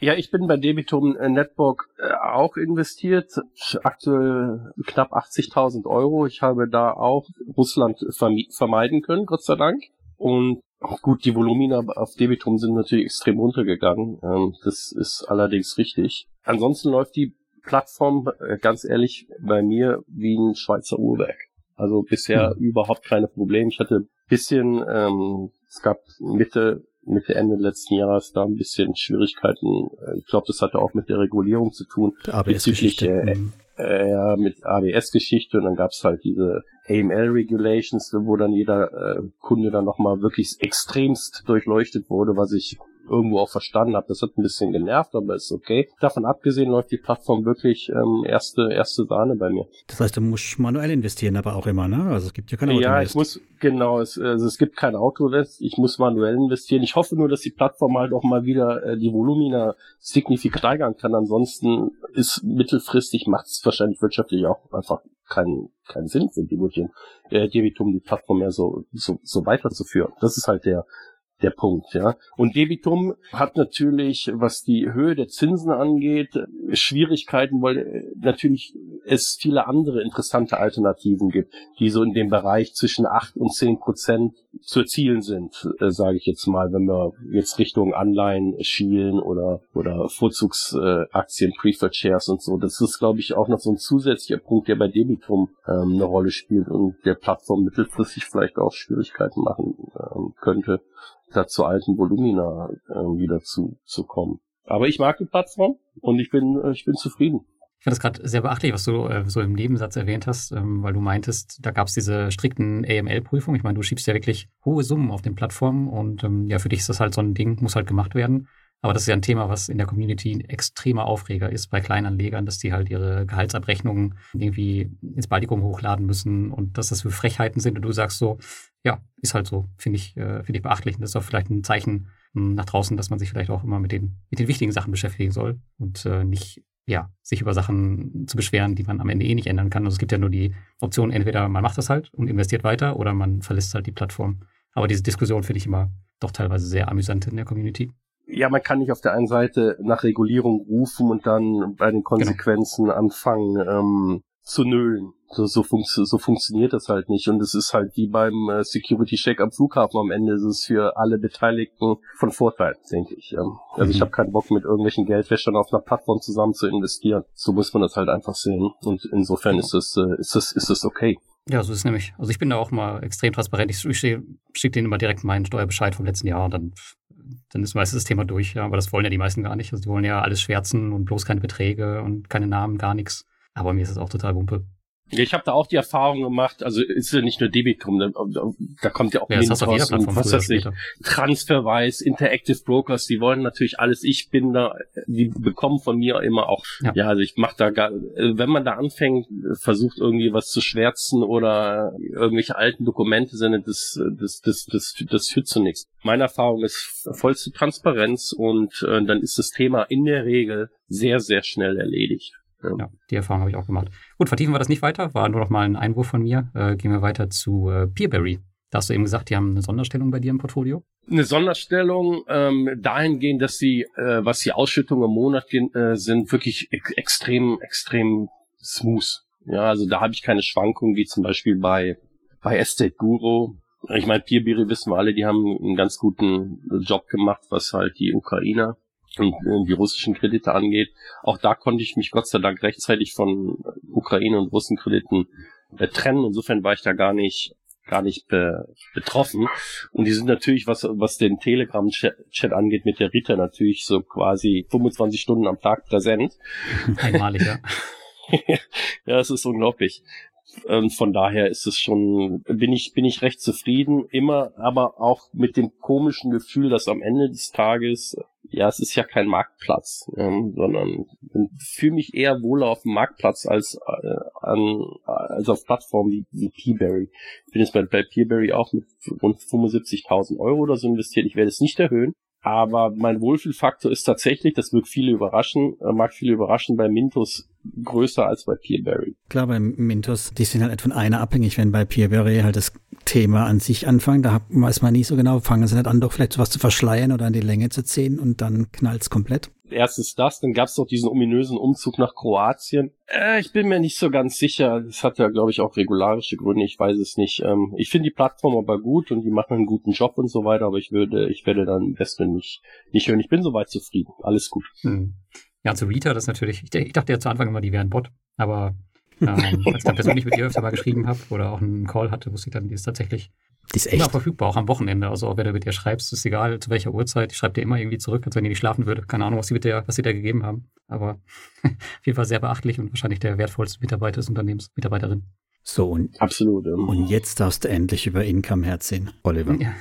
Ja, ich bin bei Debitum Network äh, auch investiert. Aktuell knapp 80.000 Euro. Ich habe da auch Russland vermeiden können, Gott sei Dank. Und gut, die Volumina auf Debitum sind natürlich extrem runtergegangen. Ähm, das ist allerdings richtig. Ansonsten läuft die Plattform, äh, ganz ehrlich, bei mir wie ein Schweizer Uhrwerk. Also bisher hm. überhaupt keine Probleme. Ich hatte bisschen, ähm, es gab Mitte Mitte, Ende letzten Jahres da ein bisschen Schwierigkeiten. Äh, ich glaube, das hatte auch mit der Regulierung zu tun.
ABS-Geschichte.
Äh, mhm. äh, ja, mit ABS-Geschichte und dann gab es halt diese AML-Regulations, wo dann jeder äh, Kunde dann nochmal wirklich extremst durchleuchtet wurde, was ich irgendwo auch verstanden habe. Das hat ein bisschen genervt, aber ist okay. Davon abgesehen läuft die Plattform wirklich ähm, erste erste Sahne bei mir.
Das heißt, du musst manuell investieren, aber auch immer, ne? Also es gibt ja kein
Auto. Ja, ich muss genau. Es, also es gibt kein Auto-Invest. Ich muss manuell investieren. Ich hoffe nur, dass die Plattform halt auch mal wieder äh, die Volumina signifikant steigern kann. Ansonsten ist mittelfristig macht es wahrscheinlich wirtschaftlich auch einfach keinen keinen Sinn für die äh, Debitum die Plattform mehr so, so so weiterzuführen. Das ist halt der der Punkt, ja. Und Debitum hat natürlich, was die Höhe der Zinsen angeht, Schwierigkeiten, weil äh, natürlich es viele andere interessante Alternativen gibt, die so in dem Bereich zwischen acht und zehn Prozent zu erzielen sind, äh, sage ich jetzt mal, wenn wir jetzt Richtung Anleihen schielen oder oder Vorzugsaktien, äh, Preferred Shares und so. Das ist, glaube ich, auch noch so ein zusätzlicher Punkt, der bei Debitum ähm, eine Rolle spielt und der Plattform mittelfristig vielleicht auch Schwierigkeiten machen ähm, könnte da zu alten Volumina äh, wieder zu, zu kommen. Aber ich mag die Plattform und ich bin, äh, ich bin zufrieden.
Ich finde das gerade sehr beachtlich, was du äh, so im Nebensatz erwähnt hast, ähm, weil du meintest, da gab es diese strikten AML-Prüfungen. Ich meine, du schiebst ja wirklich hohe Summen auf den Plattformen und ähm, ja, für dich ist das halt so ein Ding, muss halt gemacht werden. Aber das ist ja ein Thema, was in der Community ein extremer Aufreger ist bei Kleinanlegern, dass die halt ihre Gehaltsabrechnungen irgendwie ins Baltikum hochladen müssen und dass das für Frechheiten sind. Und du sagst so, ja, ist halt so, finde ich, äh, finde ich beachtlich. Und das ist auch vielleicht ein Zeichen hm, nach draußen, dass man sich vielleicht auch immer mit den, mit den wichtigen Sachen beschäftigen soll und äh, nicht ja, sich über Sachen zu beschweren, die man am Ende eh nicht ändern kann. Also es gibt ja nur die Option, entweder man macht das halt und investiert weiter oder man verlässt halt die Plattform. Aber diese Diskussion finde ich immer doch teilweise sehr amüsant in der Community
ja, man kann nicht auf der einen Seite nach Regulierung rufen und dann bei den genau. Konsequenzen genau. anfangen ähm, zu nölen. So, so, funktio so funktioniert das halt nicht. Und es ist halt wie beim äh, Security-Check am Flughafen. Am Ende ist es für alle Beteiligten von Vorteil, denke ich. Ähm. Also mhm. ich habe keinen Bock, mit irgendwelchen Geldwäschern auf einer Plattform zusammen zu investieren. So muss man das halt einfach sehen. Und insofern genau. ist es äh, ist es ist es okay.
Ja, so ist es nämlich. Also ich bin da auch mal extrem transparent. Ich, ich schicke denen immer direkt meinen Steuerbescheid vom letzten Jahr und dann dann ist meistens das Thema durch. Ja, aber das wollen ja die meisten gar nicht. Also die wollen ja alles schwärzen und bloß keine Beträge und keine Namen, gar nichts. Aber mir ist es auch total wumpe.
Ich habe da auch die Erfahrung gemacht, also ist ja nicht nur Debitum, da, da kommt ja auch
ja, Mintos und
was weiß ich, Transferwise, Interactive Brokers, die wollen natürlich alles, ich bin da, die bekommen von mir immer auch, ja, ja also ich mache da gar, wenn man da anfängt, versucht irgendwie was zu schwärzen oder irgendwelche alten Dokumente sind, das, das, das, das, das führt zu nichts. Meine Erfahrung ist vollste Transparenz und äh, dann ist das Thema in der Regel sehr, sehr schnell erledigt.
Ja, die Erfahrung habe ich auch gemacht. Gut, vertiefen wir das nicht weiter. War nur noch mal ein Einwurf von mir. Äh, gehen wir weiter zu äh, Peerberry. Da hast du eben gesagt, die haben eine Sonderstellung bei dir im Portfolio.
Eine Sonderstellung ähm, dahingehend, dass sie, äh, was die Ausschüttungen im Monat äh, sind, wirklich ex extrem, extrem smooth. Ja, also da habe ich keine Schwankungen, wie zum Beispiel bei, bei Estate Guru. Ich meine, Peerberry wissen wir alle, die haben einen ganz guten Job gemacht, was halt die Ukrainer die russischen Kredite angeht. Auch da konnte ich mich Gott sei Dank rechtzeitig von Ukraine und Russenkrediten äh, trennen. Insofern war ich da gar nicht gar nicht be betroffen. Und die sind natürlich, was, was den Telegram-Chat angeht, mit der Rita natürlich so quasi 25 Stunden am Tag präsent.
Einmalig, ja.
ja, es ist unglaublich. Ähm, von daher ist es schon, bin ich, bin ich recht zufrieden, immer, aber auch mit dem komischen Gefühl, dass am Ende des Tages, ja, es ist ja kein Marktplatz, ähm, sondern fühle mich eher wohler auf dem Marktplatz als, äh, an, als auf Plattformen wie, wie Peaberry. Ich bin jetzt bei, bei Peaberry auch mit rund 75.000 Euro oder so investiert. Ich werde es nicht erhöhen. Aber mein Wohlfühlfaktor ist tatsächlich, das wird viele überraschen, äh, mag viele überraschen, bei Mintos größer als bei Peerberry.
Klar, bei Mintos, die sind halt nicht von einer abhängig, wenn bei Peerberry halt das Thema an sich anfangen, da weiß man nie so genau, fangen sie nicht an, doch vielleicht was zu verschleiern oder an die Länge zu ziehen und dann knallt's komplett
erstens das, dann gab es doch diesen ominösen Umzug nach Kroatien. Äh, ich bin mir nicht so ganz sicher. Das hat ja, glaube ich, auch regularische Gründe. Ich weiß es nicht. Ähm, ich finde die Plattform aber gut und die machen einen guten Job und so weiter, aber ich würde, ich werde dann am besten nicht, nicht hören. Ich bin soweit zufrieden. Alles gut. Hm.
Ja, zu Rita, das ist natürlich, ich, ich dachte ja zu Anfang immer, die wären Bot, aber ähm, als ich dann persönlich mit ihr öfter mal geschrieben habe oder auch einen Call hatte, wusste ich dann, die ist tatsächlich die ist echt. immer verfügbar, auch am Wochenende. Also auch wenn du mit ihr schreibst, ist egal zu welcher Uhrzeit. Ich schreibe dir immer irgendwie zurück, als wenn die nicht schlafen würde. Keine Ahnung, was sie mit der, was sie da gegeben haben. Aber auf jeden Fall sehr beachtlich und wahrscheinlich der wertvollste Mitarbeiter des Unternehmens, Mitarbeiterin.
So, und,
Absolut.
Und jetzt darfst du endlich über Income herziehen, Oliver. Ja.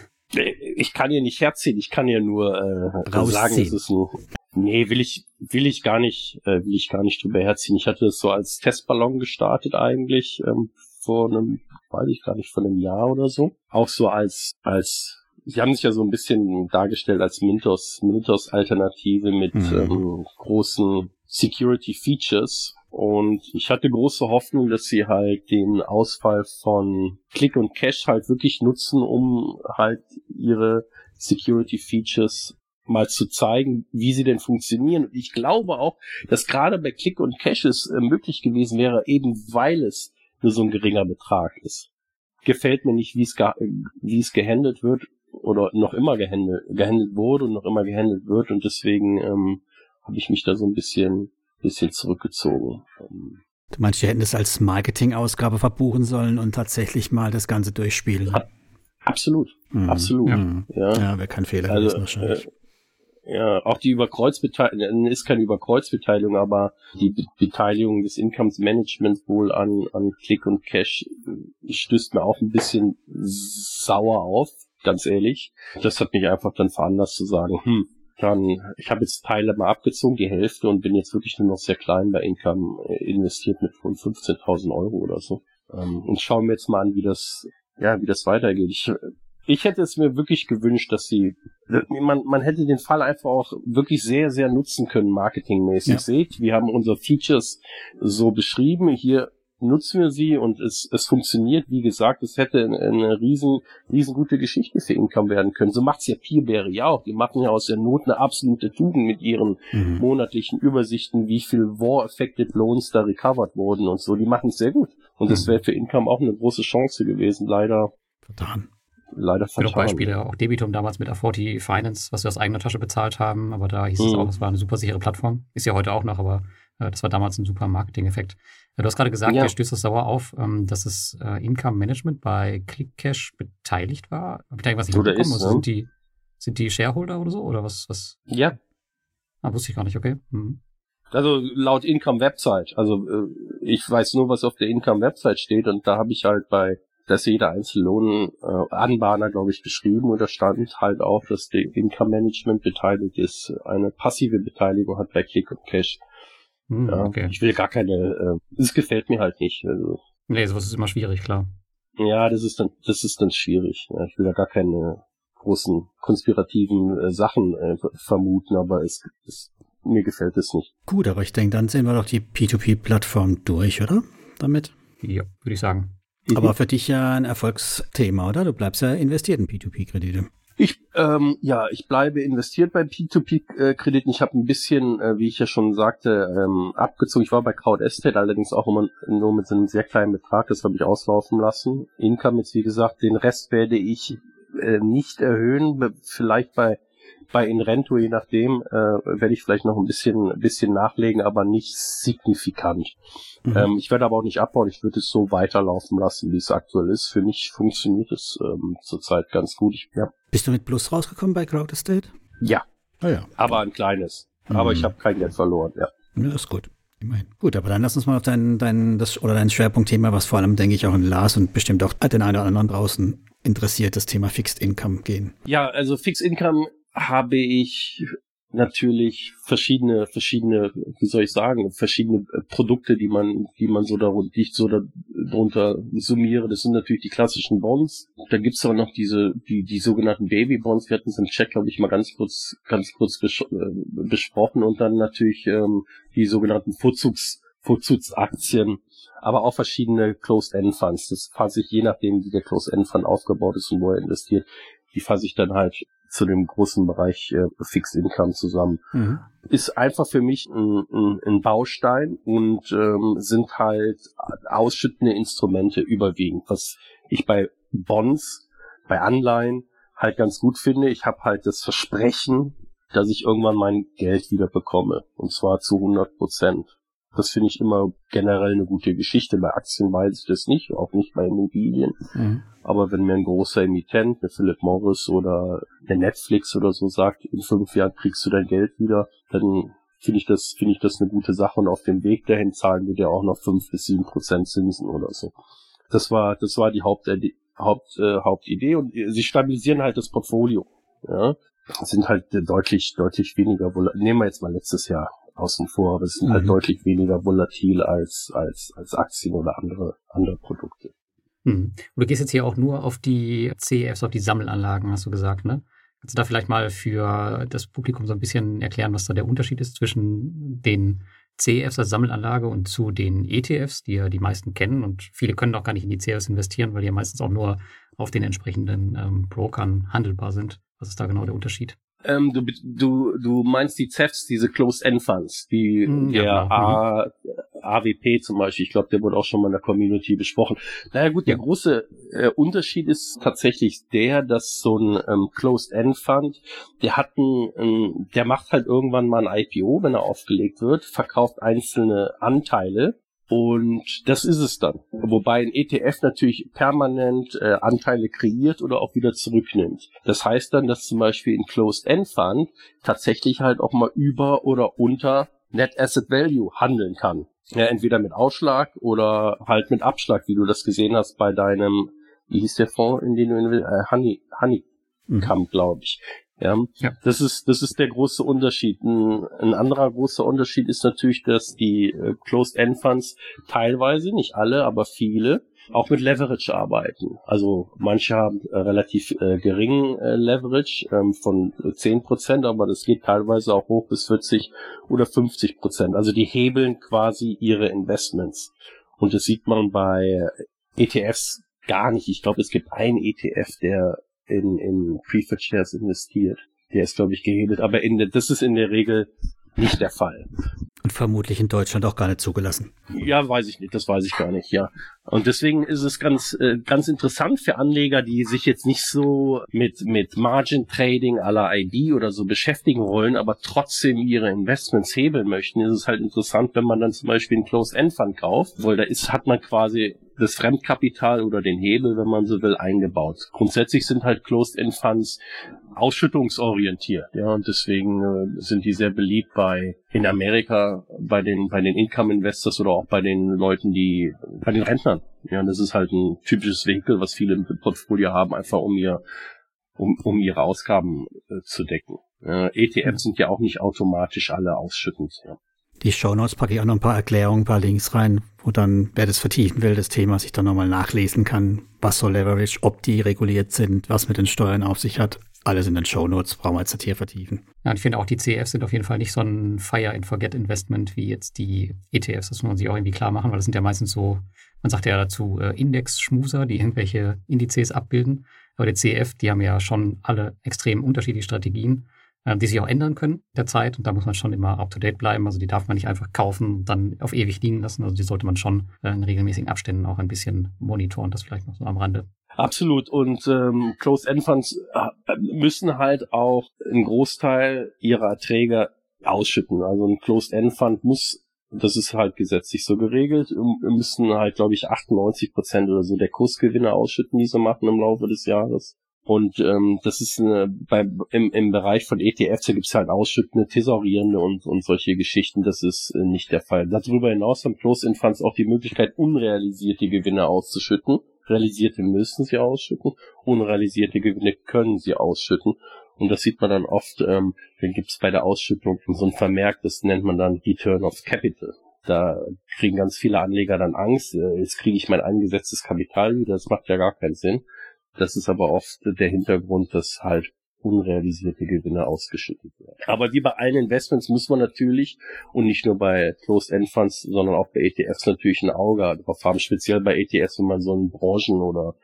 Ich kann hier nicht herziehen, ich kann hier nur äh, sagen, es ist ein, Nee, will ich, will ich gar nicht, äh, will ich gar nicht drüber herziehen. Ich hatte es so als Testballon gestartet eigentlich, ähm, vor einem, weiß ich gar nicht, vor einem Jahr oder so. Auch so als, als, sie haben sich ja so ein bisschen dargestellt als Mintos, Mintos Alternative mit mhm. ähm, großen Security Features. Und ich hatte große Hoffnung, dass sie halt den Ausfall von Click und Cache halt wirklich nutzen, um halt ihre Security Features mal zu zeigen, wie sie denn funktionieren. Und ich glaube auch, dass gerade bei Click und Caches äh, möglich gewesen wäre, eben weil es nur so ein geringer Betrag ist. Gefällt mir nicht, wie es, wie es gehandelt wird oder noch immer gehandelt, gehandelt wurde und noch immer gehandelt wird und deswegen ähm, habe ich mich da so ein bisschen, bisschen zurückgezogen. Ähm,
du meinst, wir hätten das als Marketingausgabe verbuchen sollen und tatsächlich mal das Ganze durchspielen?
Absolut, mhm. absolut. Ja,
ja. ja wäre kein Fehler
also, wahrscheinlich. Äh, ja, auch die Überkreuzbeteiligung, ist keine Überkreuzbeteiligung, aber die Be Beteiligung des Incomes Management wohl an, an Click und Cash stößt mir auch ein bisschen sauer auf, ganz ehrlich. Das hat mich einfach dann veranlasst zu sagen, hm, dann, ich habe jetzt Teile mal abgezogen, die Hälfte, und bin jetzt wirklich nur noch sehr klein bei Income äh, investiert mit rund 15.000 Euro oder so. Ähm, und schauen wir jetzt mal an, wie das, ja, wie das weitergeht. Ich ich hätte es mir wirklich gewünscht, dass sie, man, man hätte den Fall einfach auch wirklich sehr, sehr nutzen können, marketingmäßig. Ja. Seht, wir haben unsere Features so beschrieben, hier nutzen wir sie und es, es funktioniert. Wie gesagt, es hätte eine, riesen, riesengute Geschichte für Income werden können. So macht's ja Peerberry auch. Die machen ja aus der Not eine absolute Tugend mit ihren mhm. monatlichen Übersichten, wie viel War-Affected Loans da recovered wurden und so. Die machen es sehr gut. Und mhm. das wäre für Income auch eine große Chance gewesen. Leider
Vertan
leider.
Auch Beispiele, auch Debitum damals mit A40 Finance, was wir aus eigener Tasche bezahlt haben, aber da hieß mhm. es auch, es war eine super sichere Plattform. Ist ja heute auch noch, aber äh, das war damals ein super Marketing-Effekt. Äh, du hast gerade gesagt, ja. dir stößt es sauer auf, ähm, dass das äh, Income Management bei ClickCash beteiligt war. Ich da irgendwas nicht
oder ist,
also sind die sind die Shareholder oder so? Oder was? was?
Ja.
Ah, wusste ich gar nicht, okay. Mhm.
Also laut Income Website. Also äh, ich weiß nur, was auf der Income Website steht und da habe ich halt bei dass jeder einzelne Lohn äh, Anbahner, glaube ich, beschrieben und da stand halt auch, dass der Income Management beteiligt ist, eine passive Beteiligung hat bei Click und Cash. Hm, ja, okay. Ich will gar keine, äh, es gefällt mir halt nicht. Also.
Nee, sowas ist immer schwierig, klar.
Ja, das ist dann, das ist dann schwierig. Ja, ich will da gar keine großen konspirativen äh, Sachen äh, vermuten, aber es, es, mir gefällt es nicht.
Gut, aber ich denke, dann sehen wir doch die P2P-Plattform durch, oder? Damit?
Ja, würde ich sagen.
Mhm. Aber für dich ja ein Erfolgsthema, oder? Du bleibst ja investiert in P2P-Kredite.
Ich, ähm, ja, ich bleibe investiert bei P2P-Krediten. Ich habe ein bisschen, äh, wie ich ja schon sagte, ähm, abgezogen. Ich war bei Crowd Estate allerdings auch immer nur mit so einem sehr kleinen Betrag. Das habe ich auslaufen lassen. Income jetzt, wie gesagt, den Rest werde ich äh, nicht erhöhen. Vielleicht bei bei Inrento, je nachdem, äh, werde ich vielleicht noch ein bisschen, bisschen nachlegen, aber nicht signifikant. Mhm. Ähm, ich werde aber auch nicht abbauen, ich würde es so weiterlaufen lassen, wie es aktuell ist. Für mich funktioniert es ähm, zurzeit ganz gut. Ich, ja.
Bist du mit Plus rausgekommen bei Crowd Estate?
Ja.
Ah, ja.
Aber ein kleines. Mhm. Aber ich habe kein Geld verloren, ja.
Ja, ist gut. Gut, aber dann lass uns mal auf dein, dein, das, oder dein Schwerpunktthema, was vor allem, denke ich, auch in Lars und bestimmt auch den einen oder anderen draußen interessiert, das Thema Fixed Income gehen.
Ja, also Fixed Income habe ich natürlich verschiedene, verschiedene, wie soll ich sagen, verschiedene äh, Produkte, die man, die man so darunter, die ich so darunter summiere. Das sind natürlich die klassischen Bonds. Da gibt's aber noch diese, die, die sogenannten Baby Bonds. Wir hatten es im Chat, glaube ich, mal ganz kurz, ganz kurz bes äh, besprochen und dann natürlich ähm, die sogenannten Vorzugs, Vorzugsaktien, aber auch verschiedene Closed-End-Funds. Das fasse ich je nachdem, wie der Closed-End-Fund aufgebaut ist und wo er investiert, die fasse ich dann halt zu dem großen Bereich äh, Fixed Income zusammen. Mhm. Ist einfach für mich ein, ein, ein Baustein und ähm, sind halt ausschüttende Instrumente überwiegend, was ich bei Bonds, bei Anleihen halt ganz gut finde. Ich habe halt das Versprechen, dass ich irgendwann mein Geld wieder bekomme. Und zwar zu 100 Prozent. Das finde ich immer generell eine gute Geschichte. Bei Aktien weiß ich das nicht, auch nicht bei Immobilien. Mhm. Aber wenn mir ein großer Emittent, eine Philip Morris oder eine Netflix oder so sagt, in fünf Jahren kriegst du dein Geld wieder, dann finde ich das, finde ich das eine gute Sache und auf dem Weg dahin zahlen wir dir auch noch fünf bis sieben Prozent Zinsen oder so. Das war, das war die Haupt, Haupt, äh, Hauptidee und sie stabilisieren halt das Portfolio. Ja, sind halt deutlich, deutlich weniger, nehmen wir jetzt mal letztes Jahr außen vor, aber es sind halt mhm. halt deutlich weniger volatil als, als, als Aktien oder andere, andere Produkte.
Mhm. du gehst jetzt hier auch nur auf die CEFs, auf die Sammelanlagen, hast du gesagt, ne? Kannst du da vielleicht mal für das Publikum so ein bisschen erklären, was da der Unterschied ist zwischen den CEFs als Sammelanlage und zu den ETFs, die ja die meisten kennen und viele können auch gar nicht in die CEFs investieren, weil die ja meistens auch nur auf den entsprechenden ähm, Brokern handelbar sind. Was ist da genau der Unterschied?
Ähm, du, du, du meinst die CEFs, diese Closed-End-Funds, die der ja, genau. A, AWP zum Beispiel, ich glaube, der wurde auch schon mal in der Community besprochen. Naja gut, der große äh, Unterschied ist tatsächlich der, dass so ein ähm, Closed-End-Fund, der hat ein, ähm, der macht halt irgendwann mal ein IPO, wenn er aufgelegt wird, verkauft einzelne Anteile und das ist es dann. Wobei ein ETF natürlich permanent äh, Anteile kreiert oder auch wieder zurücknimmt. Das heißt dann, dass zum Beispiel ein Closed-End Fund tatsächlich halt auch mal über oder unter Net Asset Value handeln kann. Ja, entweder mit Ausschlag oder halt mit Abschlag, wie du das gesehen hast bei deinem, wie hieß der Fonds, in den du in, äh, Honey, Honey mhm. glaube ich. Ja, ja, das ist das ist der große Unterschied. Ein, ein anderer großer Unterschied ist natürlich, dass die äh, Closed-End Funds teilweise, nicht alle, aber viele auch mit Leverage arbeiten. Also manche haben äh, relativ äh, geringen äh, Leverage ähm, von 10%, aber das geht teilweise auch hoch bis 40 oder 50%. Also die hebeln quasi ihre Investments. Und das sieht man bei ETFs gar nicht. Ich glaube, es gibt einen ETF, der in, in Preferred Shares investiert. Der ist, glaube ich, gehebelt, aber in der, das ist in der Regel nicht der Fall.
Und vermutlich in Deutschland auch gar nicht zugelassen.
Ja, weiß ich nicht, das weiß ich gar nicht, ja. Und deswegen ist es ganz, äh, ganz interessant für Anleger, die sich jetzt nicht so mit, mit Margin Trading à la ID oder so beschäftigen wollen, aber trotzdem ihre Investments hebeln möchten, ist es halt interessant, wenn man dann zum Beispiel einen Closed-End-Fund kauft, weil da ist, hat man quasi das Fremdkapital oder den Hebel, wenn man so will, eingebaut. Grundsätzlich sind halt Closed-End-Funds ausschüttungsorientiert, ja, und deswegen äh, sind die sehr beliebt bei in Amerika bei den bei den Income Investors oder auch bei den Leuten, die bei den Rentnern. Ja, das ist halt ein typisches Winkel, was viele im Portfolio haben, einfach um ihr um, um ihre Ausgaben äh, zu decken. Äh, ETFs sind ja auch nicht automatisch alle ausschüttend. Ja
die Shownotes packe ich auch noch ein paar Erklärungen, ein paar Links rein, wo dann, wer das vertiefen will, das Thema sich dann nochmal nachlesen kann. Was soll Leverage, ob die reguliert sind, was mit den Steuern auf sich hat. Alles in den Shownotes, brauchen wir jetzt nicht hier vertiefen.
Ja, ich finde auch die CEFs sind auf jeden Fall nicht so ein Fire and Forget Investment wie jetzt die ETFs. Das muss man sich auch irgendwie klar machen, weil das sind ja meistens so, man sagt ja dazu äh, Index-Schmuser, die irgendwelche Indizes abbilden. Aber die CEF, die haben ja schon alle extrem unterschiedliche Strategien die sich auch ändern können der. Und da muss man schon immer up-to-date bleiben. Also die darf man nicht einfach kaufen und dann auf ewig liegen lassen. Also die sollte man schon äh, in regelmäßigen Abständen auch ein bisschen monitoren. Das vielleicht noch so am Rande.
Absolut. Und ähm, Closed-End-Funds äh, müssen halt auch einen Großteil ihrer Erträge ausschütten. Also ein Closed-End-Fund muss das ist halt gesetzlich so geregelt. Wir müssen halt, glaube ich, 98 Prozent oder so der Kursgewinne ausschütten, die sie machen im Laufe des Jahres. Und ähm, das ist eine, bei, im, im Bereich von ETFs, gibt es halt ausschüttende, thesaurierende und, und solche Geschichten. Das ist äh, nicht der Fall. Darüber hinaus haben Closed-End Funds auch die Möglichkeit, unrealisierte Gewinne auszuschütten. Realisierte müssen sie ausschütten, unrealisierte Gewinne können sie ausschütten. Und das sieht man dann oft, ähm, dann gibt es bei der Ausschüttung so ein Vermerk, das nennt man dann Return of Capital. Da kriegen ganz viele Anleger dann Angst, äh, jetzt kriege ich mein eingesetztes Kapital wieder, das macht ja gar keinen Sinn. Das ist aber oft der Hintergrund, dass halt unrealisierte Gewinne ausgeschüttet werden. Aber wie bei allen Investments muss man natürlich und nicht nur bei Closed-End Funds, sondern auch bei ETFs natürlich ein Auge drauf haben, speziell bei ETFs, wenn man so in Branchen oder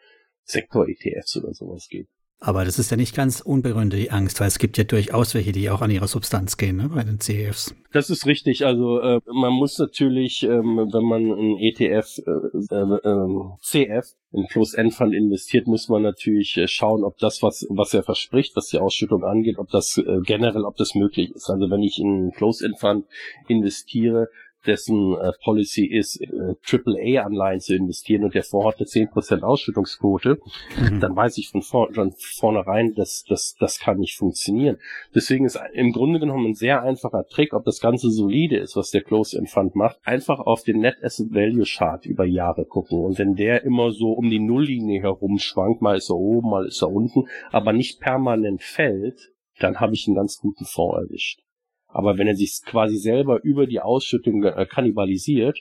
Sektor-ETFs oder sowas geht.
Aber das ist ja nicht ganz unbegründet, die Angst, weil es gibt ja durchaus welche, die auch an ihre Substanz gehen, ne, bei den CEFs.
Das ist richtig. Also äh, man muss natürlich, ähm, wenn man ein ETF, äh, äh, CF, in Closed-End Fund investiert, muss man natürlich äh, schauen, ob das, was, was er verspricht, was die Ausschüttung angeht, ob das äh, generell, ob das möglich ist. Also wenn ich in einen Closed-End Fund investiere, dessen äh, Policy ist, äh, AAA-Anleihen zu investieren und der Fonds hat eine 10% Ausschüttungsquote, mhm. dann weiß ich von, vor, von vornherein, dass das, das kann nicht funktionieren. Deswegen ist im Grunde genommen ein sehr einfacher Trick, ob das Ganze solide ist, was der Close-End Fund macht, einfach auf den Net Asset Value Chart über Jahre gucken. Und wenn der immer so um die Nulllinie herum schwankt, mal ist er oben, mal ist er unten, aber nicht permanent fällt, dann habe ich einen ganz guten Fonds erwischt. Aber wenn er sich quasi selber über die Ausschüttung äh, kannibalisiert,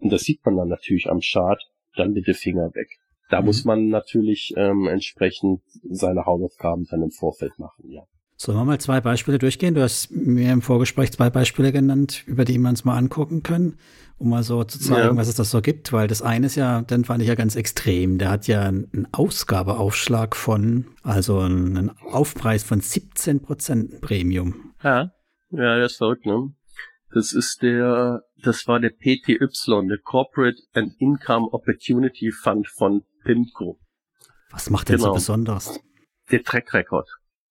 und das sieht man dann natürlich am Chart, dann bitte Finger weg. Da mhm. muss man natürlich ähm, entsprechend seine Hausaufgaben dann im Vorfeld machen, ja.
Sollen wir mal zwei Beispiele durchgehen? Du hast mir im Vorgespräch zwei Beispiele genannt, über die wir uns mal angucken können, um mal so zu zeigen, ja. was es da so gibt. Weil das eine ist ja, den fand ich ja ganz extrem. Der hat ja einen Ausgabeaufschlag von, also einen Aufpreis von 17 Prozent Premium.
Ja. Ja, der ist verrückt, ne? Das ist der, das war der PTY, der Corporate and Income Opportunity Fund von PIMCO.
Was macht der genau. so besonders?
Der Track Record.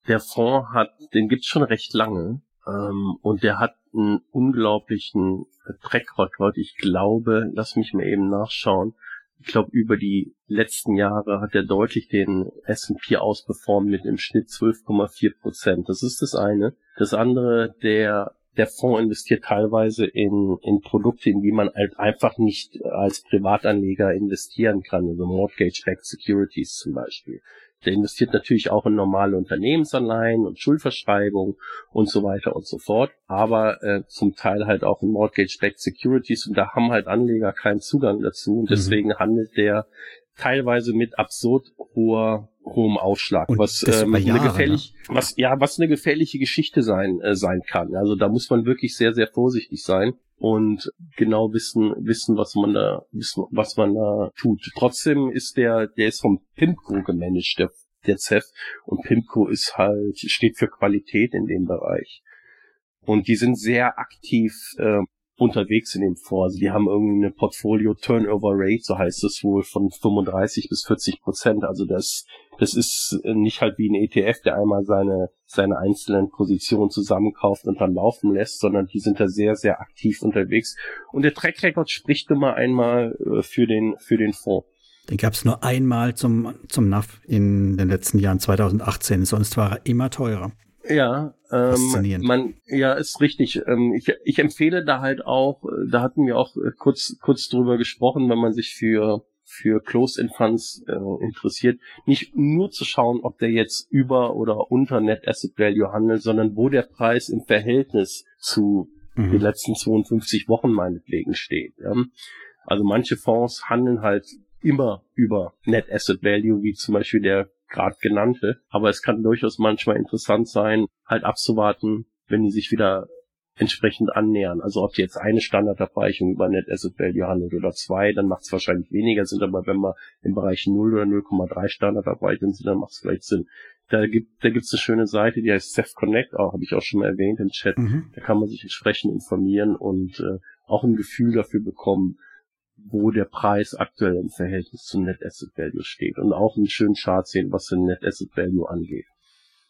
Der Fonds hat, den gibt's schon recht lange, ähm, und der hat einen unglaublichen Track Record. Ich glaube, lass mich mal eben nachschauen. Ich glaube, über die letzten Jahre hat er deutlich den S&P ausperformt mit im Schnitt 12,4 Prozent. Das ist das eine. Das andere, der der Fonds investiert teilweise in, in Produkte, in die man halt einfach nicht als Privatanleger investieren kann, also Mortgage-Backed Securities zum Beispiel. Der investiert natürlich auch in normale Unternehmensanleihen und Schuldverschreibungen und so weiter und so fort, aber äh, zum Teil halt auch in Mortgage-Backed Securities und da haben halt Anleger keinen Zugang dazu und mhm. deswegen mhm. handelt der teilweise mit absurd hoher hohem Aufschlag, und was ähm, Jahre, eine gefährlich, ne? was ja, was eine gefährliche Geschichte sein äh, sein kann. Also da muss man wirklich sehr sehr vorsichtig sein und genau wissen wissen, was man da wissen, was man da tut. Trotzdem ist der der ist vom Pimco gemanagt, der der CEF und Pimco ist halt steht für Qualität in dem Bereich. Und die sind sehr aktiv äh, unterwegs in dem Fonds. Also die haben irgendeine Portfolio Turnover Rate, so heißt es wohl, von 35 bis 40 Prozent. Also das, das ist nicht halt wie ein ETF, der einmal seine, seine einzelnen Positionen zusammenkauft und dann laufen lässt, sondern die sind da sehr, sehr aktiv unterwegs. Und der Track Record spricht immer einmal äh, für den, für den Fonds.
Den gab es nur einmal zum, zum NAV in den letzten Jahren 2018, sonst war er immer teurer.
Ja, ähm, man, ja, ist richtig. Ähm, ich, ich empfehle da halt auch, äh, da hatten wir auch äh, kurz, kurz drüber gesprochen, wenn man sich für für Closed-End Funds äh, interessiert, nicht nur zu schauen, ob der jetzt über oder unter Net Asset Value handelt, sondern wo der Preis im Verhältnis zu mhm. den letzten 52 Wochen meinetwegen steht. Ja? Also manche Fonds handeln halt immer über Net Asset Value, wie zum Beispiel der gerade genannte. Aber es kann durchaus manchmal interessant sein, halt abzuwarten, wenn die sich wieder entsprechend annähern. Also ob die jetzt eine Standardabweichung über Net Asset Value handelt oder zwei, dann macht es wahrscheinlich weniger Sinn. Aber wenn wir im Bereich 0 oder 0,3 Standardabweichungen sind, dann macht es vielleicht Sinn. Da gibt da gibt's eine schöne Seite, die heißt Ceph Connect, auch habe ich auch schon mal erwähnt im Chat. Mhm. Da kann man sich entsprechend informieren und äh, auch ein Gefühl dafür bekommen, wo der Preis aktuell im Verhältnis zum Net Asset Value steht und auch einen schönen Chart sehen, was den Net Asset Value angeht.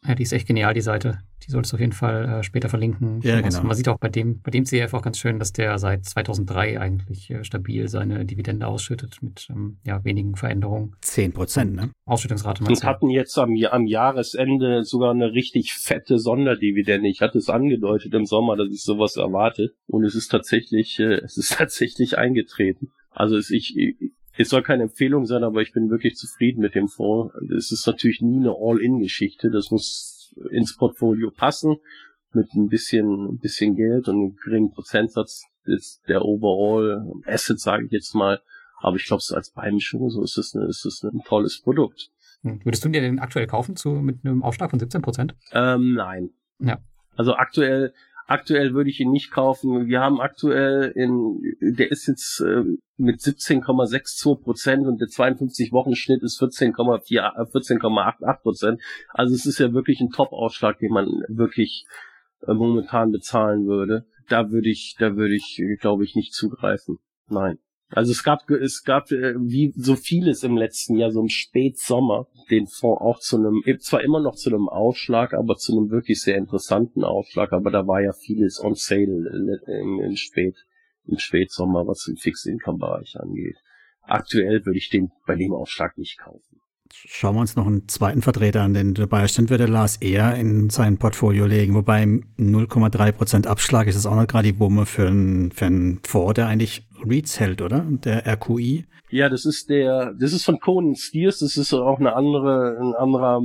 Ja, die ist echt genial, die Seite. Die solltest du auf jeden Fall äh, später verlinken.
Ja, genau.
Man sieht auch bei dem, bei dem CF auch ganz schön, dass der seit 2003 eigentlich äh, stabil seine Dividende ausschüttet mit ähm, ja, wenigen Veränderungen.
Zehn Prozent, ne?
Ausschüttungsrate.
Und hatten jetzt am, am Jahresende sogar eine richtig fette Sonderdividende. Ich hatte es angedeutet im Sommer, dass ich sowas erwarte. Und es ist tatsächlich, äh, es ist tatsächlich eingetreten. Also es, ich, es soll keine Empfehlung sein, aber ich bin wirklich zufrieden mit dem Fonds. Es ist natürlich nie eine All-In-Geschichte. Das muss ins Portfolio passen. Mit ein bisschen, ein bisschen Geld und einem geringen Prozentsatz ist der Overall Asset, sage ich jetzt mal. Aber ich glaube, so als Beimischung, so ist es, eine, ist es ein tolles Produkt.
Hm. Würdest du dir den aktuell kaufen zu, mit einem Aufschlag von 17 Prozent?
Ähm, nein.
Ja.
Also aktuell, aktuell würde ich ihn nicht kaufen. Wir haben aktuell in, der ist jetzt äh, mit 17,62 Prozent und der 52-Wochen-Schnitt ist 14,4, 14,88 Prozent. Also es ist ja wirklich ein Top-Ausschlag, den man wirklich äh, momentan bezahlen würde. Da würde ich, da würde ich, glaube ich, nicht zugreifen. Nein. Also es gab, es gab äh, wie so vieles im letzten Jahr, so im Spätsommer, den Fonds auch zu einem, zwar immer noch zu einem Ausschlag, aber zu einem wirklich sehr interessanten Ausschlag, aber da war ja vieles on sale im, im Spät, im Spätsommer, was den Fixed Income Bereich angeht. Aktuell würde ich den bei dem Ausschlag nicht kaufen.
Schauen wir uns noch einen zweiten Vertreter an, den dabei stand, würde Lars eher in sein Portfolio legen. Wobei 0,3% Abschlag ist es auch noch gerade die Wumme für einen, für einen Fonds, der eigentlich REITs hält, oder? Der RQI.
Ja, das ist der, das ist von Conan Steers, das ist auch eine andere, ein anderer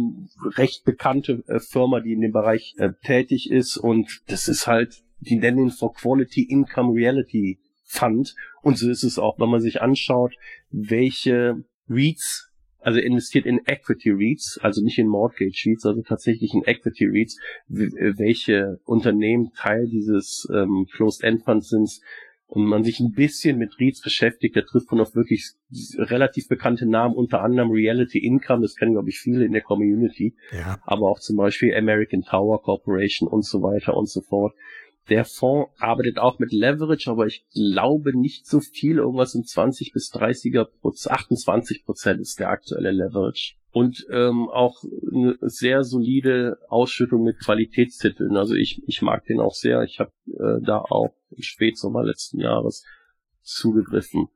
recht bekannte äh, Firma, die in dem Bereich äh, tätig ist und das ist halt, die nennen ihn for Quality Income Reality Fund und so ist es auch, wenn man sich anschaut, welche REITs also investiert in Equity REITs, also nicht in Mortgage REITs, also tatsächlich in Equity REITs, welche Unternehmen Teil dieses ähm, Closed-End Funds sind und man sich ein bisschen mit REITs beschäftigt, da trifft man auf wirklich relativ bekannte Namen, unter anderem Reality Income, das kennen glaube ich viele in der Community,
ja.
aber auch zum Beispiel American Tower Corporation und so weiter und so fort. Der Fonds arbeitet auch mit Leverage, aber ich glaube nicht so viel, irgendwas in 20 bis 30er Prozent, 28 Prozent ist der aktuelle Leverage. Und ähm, auch eine sehr solide Ausschüttung mit Qualitätstiteln. Also ich, ich mag den auch sehr. Ich habe äh, da auch im Spätsommer letzten Jahres zugegriffen.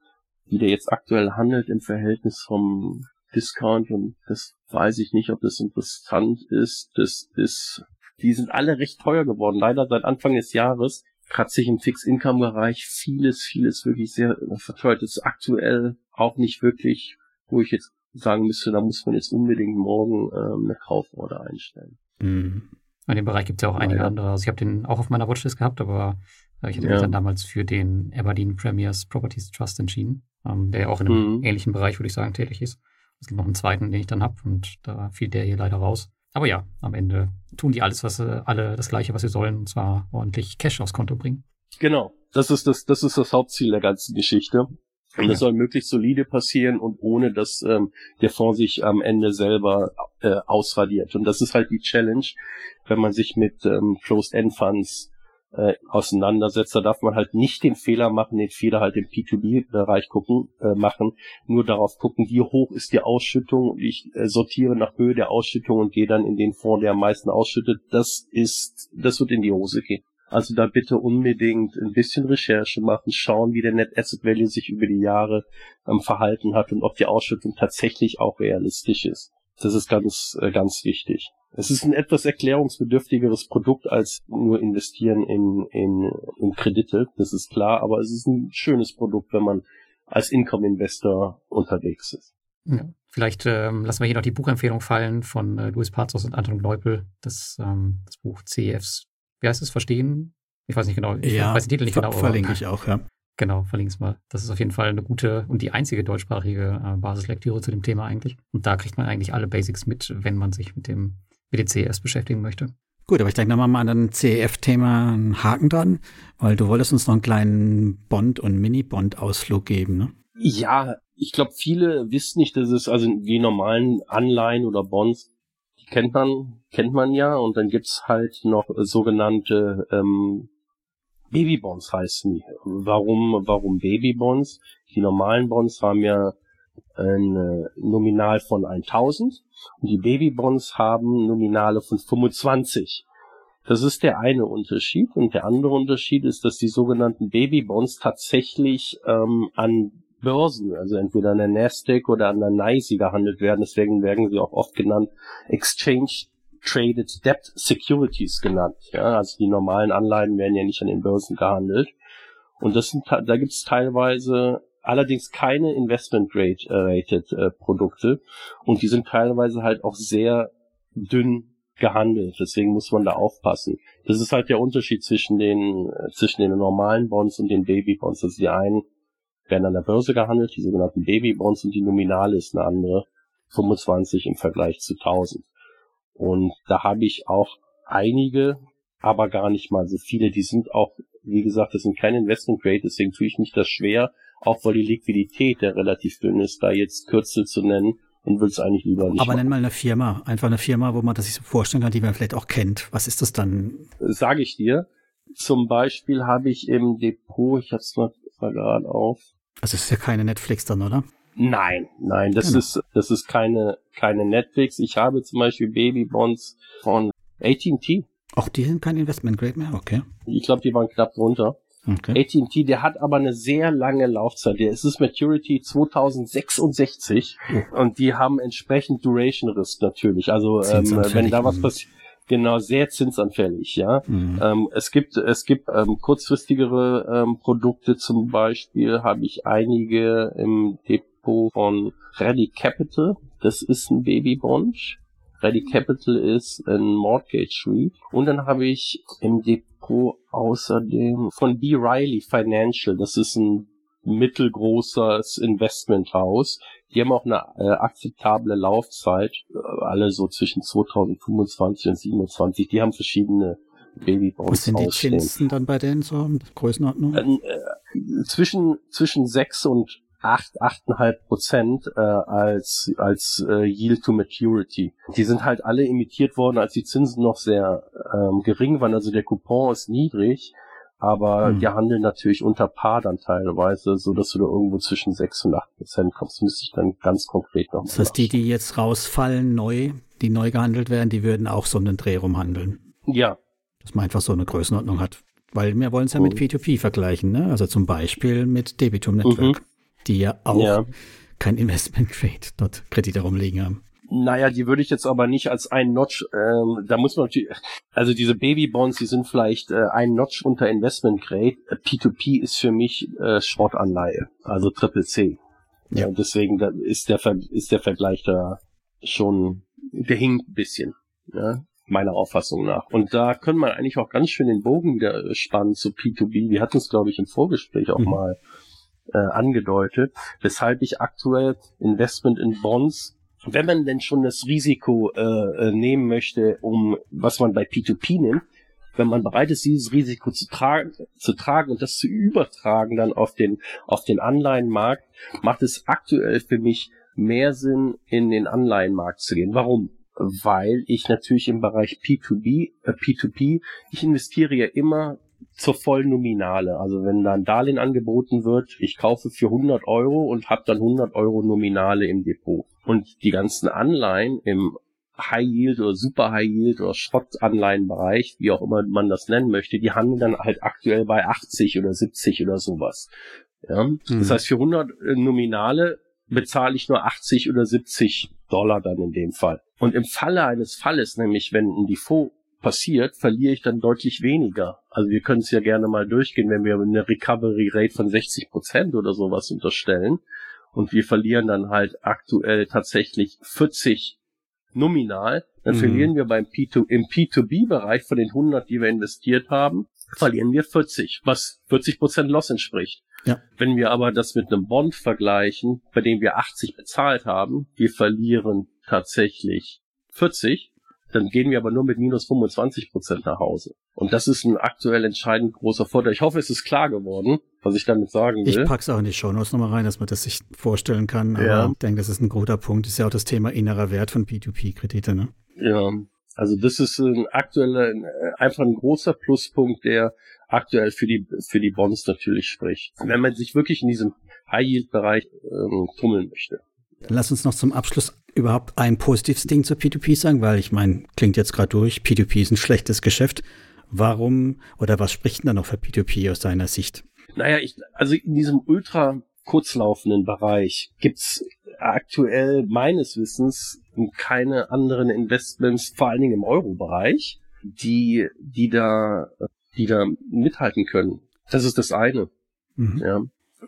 Wie der jetzt aktuell handelt im Verhältnis vom Discount und das weiß ich nicht, ob das interessant ist. Das ist die sind alle recht teuer geworden. Leider seit Anfang des Jahres hat sich im Fix-Income-Bereich vieles, vieles wirklich sehr verteuert. Das ist aktuell auch nicht wirklich, wo ich jetzt sagen müsste, da muss man jetzt unbedingt morgen ähm, eine Kauforder einstellen.
Mhm. In dem Bereich gibt es ja auch einige ja. andere. Also ich habe den auch auf meiner Watchlist gehabt, aber äh, ich hatte mich dann damals für den Aberdeen Premiers Properties Trust entschieden, ähm, der ja auch in einem mhm. ähnlichen Bereich, würde ich sagen, tätig ist. Es gibt noch einen zweiten, den ich dann habe und da fiel der hier leider raus. Aber ja, am Ende tun die alles, was sie, alle das Gleiche, was sie sollen, und zwar ordentlich Cash aufs Konto bringen.
Genau. Das ist das, das ist das Hauptziel der ganzen Geschichte. Und das soll möglichst solide passieren und ohne, dass ähm, der Fonds sich am Ende selber äh, ausradiert. Und das ist halt die Challenge, wenn man sich mit ähm, Closed-End-Funds äh, auseinandersetzt. Da darf man halt nicht den Fehler machen, den Fehler halt im P2B-Bereich gucken, äh, machen, nur darauf gucken, wie hoch ist die Ausschüttung und ich äh, sortiere nach Höhe der Ausschüttung und gehe dann in den Fonds, der am meisten ausschüttet. Das ist, das wird in die Hose gehen. Also da bitte unbedingt ein bisschen Recherche machen, schauen, wie der Net Asset Value sich über die Jahre ähm, verhalten hat und ob die Ausschüttung tatsächlich auch realistisch ist. Das ist ganz, äh, ganz wichtig. Es ist ein etwas erklärungsbedürftigeres Produkt als nur investieren in, in, in Kredite, das ist klar, aber es ist ein schönes Produkt, wenn man als Income-Investor unterwegs ist.
Ja, vielleicht ähm, lassen wir hier noch die Buchempfehlung fallen von äh, Louis Pazos und Anton Gneupel, das, ähm, das Buch CEFs. Wie heißt es? Verstehen? Ich weiß nicht genau. Ich
ja,
weiß den Titel nicht genau.
Verlinke ich auch, ja.
Genau, verlinke es mal. Das ist auf jeden Fall eine gute und die einzige deutschsprachige äh, Basislektüre zu dem Thema eigentlich. Und da kriegt man eigentlich alle Basics mit, wenn man sich mit dem mit den CEFs beschäftigen möchte.
Gut, aber ich denke nochmal mal an ein CEF-Thema einen Haken dran, weil du wolltest uns noch einen kleinen Bond- und Mini-Bond-Ausflug geben, ne?
Ja, ich glaube, viele wissen nicht, dass es also die normalen Anleihen oder Bonds, kennt man, kennt man ja, und dann gibt's halt noch sogenannte ähm, Babybonds heißen die. Warum, warum Babybonds? Die normalen Bonds haben ja ein äh, Nominal von 1000 und die Babybonds haben Nominale von 25. Das ist der eine Unterschied. Und der andere Unterschied ist, dass die sogenannten Babybonds tatsächlich ähm, an Börsen, also entweder an der Nasdaq oder an der NYSE gehandelt werden. Deswegen werden sie auch oft genannt Exchange Traded Debt Securities genannt. Ja, also die normalen Anleihen werden ja nicht an den Börsen gehandelt. Und das sind, da gibt es teilweise allerdings keine Investment Grade äh, Rated äh, Produkte und die sind teilweise halt auch sehr dünn gehandelt. Deswegen muss man da aufpassen. Das ist halt der Unterschied zwischen den äh, zwischen den normalen Bonds und den Baby Bonds. Also die einen werden an der Börse gehandelt, die sogenannten Baby Bonds und die Nominale ist eine andere, 25 im Vergleich zu 1000. Und da habe ich auch einige, aber gar nicht mal so viele. Die sind auch, wie gesagt, das sind keine Investment Grade, deswegen tue ich mich das schwer, auch weil die Liquidität ja relativ dünn ist, da jetzt Kürzel zu nennen und will es eigentlich lieber nicht.
Aber machen. nenn mal eine Firma, einfach eine Firma, wo man das sich so vorstellen kann, die man vielleicht auch kennt. Was ist das dann?
Sage ich dir. Zum Beispiel habe ich im Depot, ich habe es mal gerade auf.
Also es ist ja keine Netflix dann, oder?
Nein, nein, das genau. ist das ist keine keine Netflix. Ich habe zum Beispiel Babybonds von AT&T.
Auch die sind kein Investment Grade mehr, okay.
Ich glaube, die waren knapp drunter. Okay. AT&T, der hat aber eine sehr lange Laufzeit. Der ist es Maturity 2066 oh. und die haben entsprechend Duration Risk natürlich. Also ähm, wenn da was passiert, genau sehr zinsanfällig. Ja, mhm. ähm, es gibt es gibt ähm, kurzfristigere ähm, Produkte. Zum Beispiel habe ich einige im Depot von Ready Capital. Das ist ein Babybond. Ready Capital ist ein Mortgage REIT. Und dann habe ich im Depot außerdem von B. Riley Financial. Das ist ein mittelgroßes Investmenthaus. Die haben auch eine äh, akzeptable Laufzeit, äh, alle so zwischen 2025 und 2027. Die haben verschiedene Babybonds
Was sind die Zinsen dann bei denen so in Größenordnung?
Äh, zwischen, zwischen 6 und 8, 8,5 Prozent äh, als, als äh, Yield to Maturity. Die sind halt alle imitiert worden, als die Zinsen noch sehr ähm, gering waren. Also der Coupon ist niedrig, aber hm. die handeln natürlich unter Paar dann teilweise, so dass du da irgendwo zwischen 6 und 8 Prozent kommst. Müsste ich dann ganz konkret noch
Das heißt, die, die jetzt rausfallen, neu, die neu gehandelt werden, die würden auch so einen Dreh rumhandeln.
Ja.
Dass man einfach so eine Größenordnung hat. Weil wir wollen es ja mit P2P vergleichen, ne? Also zum Beispiel mit Debitum Network. Mhm die ja auch ja. kein Investment Grade dort Kredite rumliegen haben.
Naja, die würde ich jetzt aber nicht als ein Notch, ähm, da muss man natürlich, also diese Babybonds, die sind vielleicht äh, ein Notch unter Investment Grade. P2P ist für mich äh, Schrottanleihe, also Triple C. Ja. ja deswegen da ist der, ist der Vergleich da schon, der hinkt ein bisschen, ja, meiner Auffassung nach. Und da können wir eigentlich auch ganz schön den Bogen wieder äh, spannen zu P2B. Wir hatten es, glaube ich, im Vorgespräch auch mhm. mal äh, angedeutet, weshalb ich aktuell Investment in Bonds, wenn man denn schon das Risiko äh, äh nehmen möchte, um was man bei P2P nimmt, wenn man bereit ist, dieses Risiko zu tragen, zu tragen und das zu übertragen dann auf den, auf den Anleihenmarkt, macht es aktuell für mich mehr Sinn, in den Anleihenmarkt zu gehen. Warum? Weil ich natürlich im Bereich P2B, äh, P2P, ich investiere ja immer zur vollen Nominale. Also wenn da ein Darlehen angeboten wird, ich kaufe für 100 Euro und habe dann 100 Euro Nominale im Depot. Und die ganzen Anleihen im High Yield oder Super High Yield oder Schrottanleihenbereich, wie auch immer man das nennen möchte, die handeln dann halt aktuell bei 80 oder 70 oder sowas. Ja? Mhm. Das heißt, für 100 äh, Nominale bezahle ich nur 80 oder 70 Dollar dann in dem Fall. Und im Falle eines Falles, nämlich wenn ein Default passiert, verliere ich dann deutlich weniger. Also wir können es ja gerne mal durchgehen, wenn wir eine Recovery Rate von 60 Prozent oder sowas unterstellen und wir verlieren dann halt aktuell tatsächlich 40 nominal, dann mhm. verlieren wir beim P2, im P2B-Bereich von den 100, die wir investiert haben, verlieren wir 40, was 40 Prozent Loss entspricht. Ja. Wenn wir aber das mit einem Bond vergleichen, bei dem wir 80 bezahlt haben, wir verlieren tatsächlich 40, dann gehen wir aber nur mit minus 25 Prozent nach Hause. Und das ist ein aktuell entscheidend großer Vorteil. Ich hoffe, es ist klar geworden, was ich damit sagen will.
Ich pack's auch in die Shownotes nochmal rein, dass man das sich vorstellen kann. Aber ja. ich denke, das ist ein guter Punkt. Das ist ja auch das Thema innerer Wert von P2P-Kredite, ne?
Ja. Also das ist ein aktueller, einfach ein großer Pluspunkt, der aktuell für die, für die Bonds natürlich spricht. Wenn man sich wirklich in diesem High-Yield-Bereich ähm, tummeln möchte.
Lass uns noch zum Abschluss überhaupt ein positives Ding zu P2P sagen, weil ich meine, klingt jetzt gerade durch, P2P ist ein schlechtes Geschäft. Warum oder was spricht denn da noch für P2P aus deiner Sicht?
Naja, ich, also in diesem ultra kurzlaufenden Bereich gibt's aktuell meines Wissens keine anderen Investments, vor allen Dingen im Euro-Bereich, die, die da, die da mithalten können. Das ist das eine. Mhm. Ja.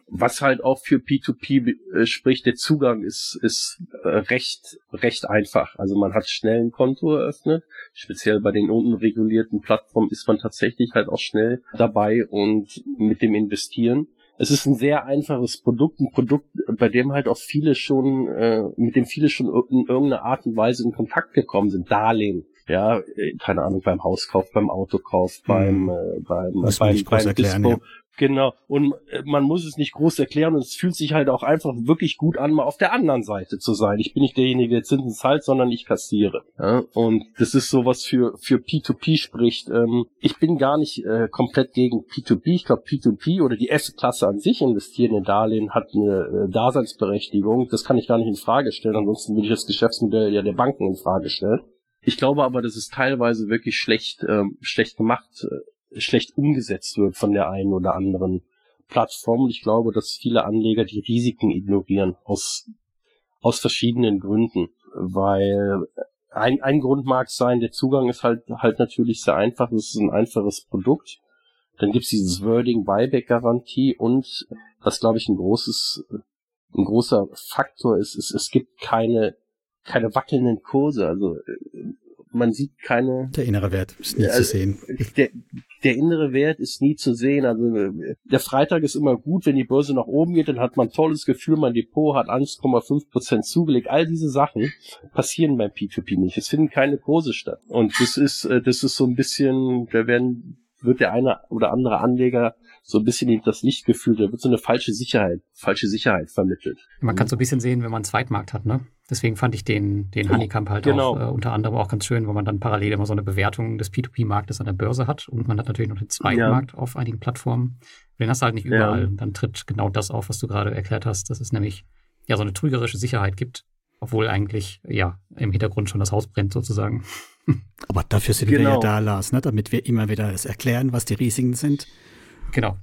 Was halt auch für P2P äh, spricht, der Zugang ist, ist äh, recht, recht einfach. Also man hat schnell ein Konto eröffnet. Speziell bei den unregulierten Plattformen ist man tatsächlich halt auch schnell dabei und mit dem Investieren. Es ist ein sehr einfaches Produkt, ein Produkt, bei dem halt auch viele schon, äh, mit dem viele schon in irgendeiner Art und Weise in Kontakt gekommen sind. Darlehen ja, äh, keine Ahnung, beim Hauskauf, beim Autokauf, beim, mhm. äh, beim,
Muss beim, beim Dispo. Ja.
Genau. Und äh, man muss es nicht groß erklären und es fühlt sich halt auch einfach wirklich gut an, mal auf der anderen Seite zu sein. Ich bin nicht derjenige, der Zinsen zahlt, sondern ich kassiere. Ja? Und das ist so was für, für P2P spricht. Ähm, ich bin gar nicht äh, komplett gegen P2P. Ich glaube, P2P oder die S-Klasse an sich investieren in Darlehen hat eine äh, Daseinsberechtigung. Das kann ich gar nicht in Frage stellen. Ansonsten würde ich das Geschäftsmodell ja der Banken in Frage stellen. Ich glaube aber, dass es teilweise wirklich schlecht, ähm, schlecht gemacht, äh, schlecht umgesetzt wird von der einen oder anderen Plattform. Und ich glaube, dass viele Anleger die Risiken ignorieren aus, aus verschiedenen Gründen, weil ein, ein Grund mag sein, der Zugang ist halt, halt natürlich sehr einfach, es ist ein einfaches Produkt. Dann gibt's dieses Wording Buyback-Garantie und was glaube ich ein großes, ein großer Faktor ist, ist, es gibt keine keine wackelnden Kurse. Also äh, man sieht keine.
Der innere Wert ist nie also, zu sehen.
Der, der innere Wert ist nie zu sehen. Also äh, der Freitag ist immer gut, wenn die Börse nach oben geht, dann hat man ein tolles Gefühl, mein Depot hat 1,5 Prozent zugelegt. All diese Sachen passieren beim P2P nicht. Es finden keine Kurse statt. Und das ist, äh, das ist so ein bisschen, da werden, wird der eine oder andere Anleger so ein bisschen das Lichtgefühl, da wird so eine falsche Sicherheit, falsche Sicherheit vermittelt.
Man kann so ein bisschen sehen, wenn man einen Zweitmarkt hat, ne? Deswegen fand ich den, den Honeycomb halt genau. auch äh, unter anderem auch ganz schön, wo man dann parallel immer so eine Bewertung des P2P-Marktes an der Börse hat und man hat natürlich noch den Zweitmarkt ja. auf einigen Plattformen. Den hast du halt nicht überall. Ja. Dann tritt genau das auf, was du gerade erklärt hast, dass es nämlich ja so eine trügerische Sicherheit gibt, obwohl eigentlich ja im Hintergrund schon das Haus brennt sozusagen.
Aber dafür sind genau. wir ja genau. da, Lars, ne? damit wir immer wieder das erklären, was die Risiken sind.
Genau.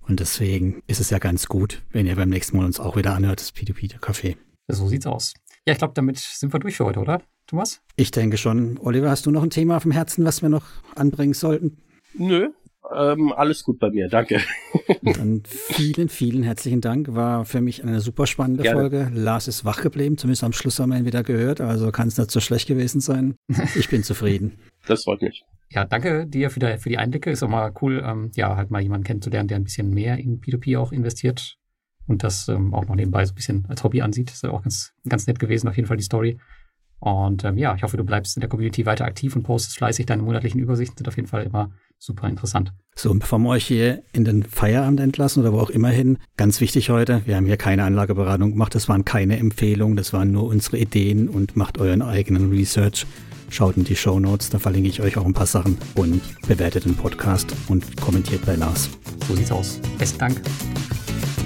Und deswegen ist es ja ganz gut, wenn ihr beim nächsten Mal uns auch wieder anhört, das P2P der Café.
So sieht's aus. Ja, ich glaube, damit sind wir durch für heute, oder, Thomas?
Ich denke schon. Oliver, hast du noch ein Thema auf dem Herzen, was wir noch anbringen sollten?
Nö, ähm, alles gut bei mir, danke.
Dann vielen, vielen herzlichen Dank. War für mich eine super spannende Gerne. Folge. Lars ist wach geblieben, zumindest am Schluss haben wir ihn wieder gehört, also kann es nicht so schlecht gewesen sein. Ich bin zufrieden.
Das freut mich.
Ja, danke dir für die, für die Einblicke. Ist auch mal cool, ähm, ja, halt mal jemanden kennenzulernen, der ein bisschen mehr in P2P auch investiert und das ähm, auch noch nebenbei so ein bisschen als Hobby ansieht. ist ja auch ganz, ganz nett gewesen, auf jeden Fall die Story. Und ähm, ja, ich hoffe, du bleibst in der Community weiter aktiv und postest fleißig. Deine monatlichen Übersichten sind auf jeden Fall immer super interessant.
So, und bevor wir euch hier in den Feierabend entlassen oder wo auch immer hin, ganz wichtig heute, wir haben hier keine Anlageberatung gemacht, das waren keine Empfehlungen, das waren nur unsere Ideen und macht euren eigenen Research. Schaut in die Show Notes, da verlinke ich euch auch ein paar Sachen und bewertet den Podcast und kommentiert bei Lars.
So sieht's aus. Besten Dank.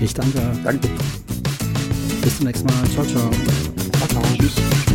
Ich danke.
Danke.
Bis zum nächsten Mal. Ciao, ciao. Ciao, ciao. Tschüss.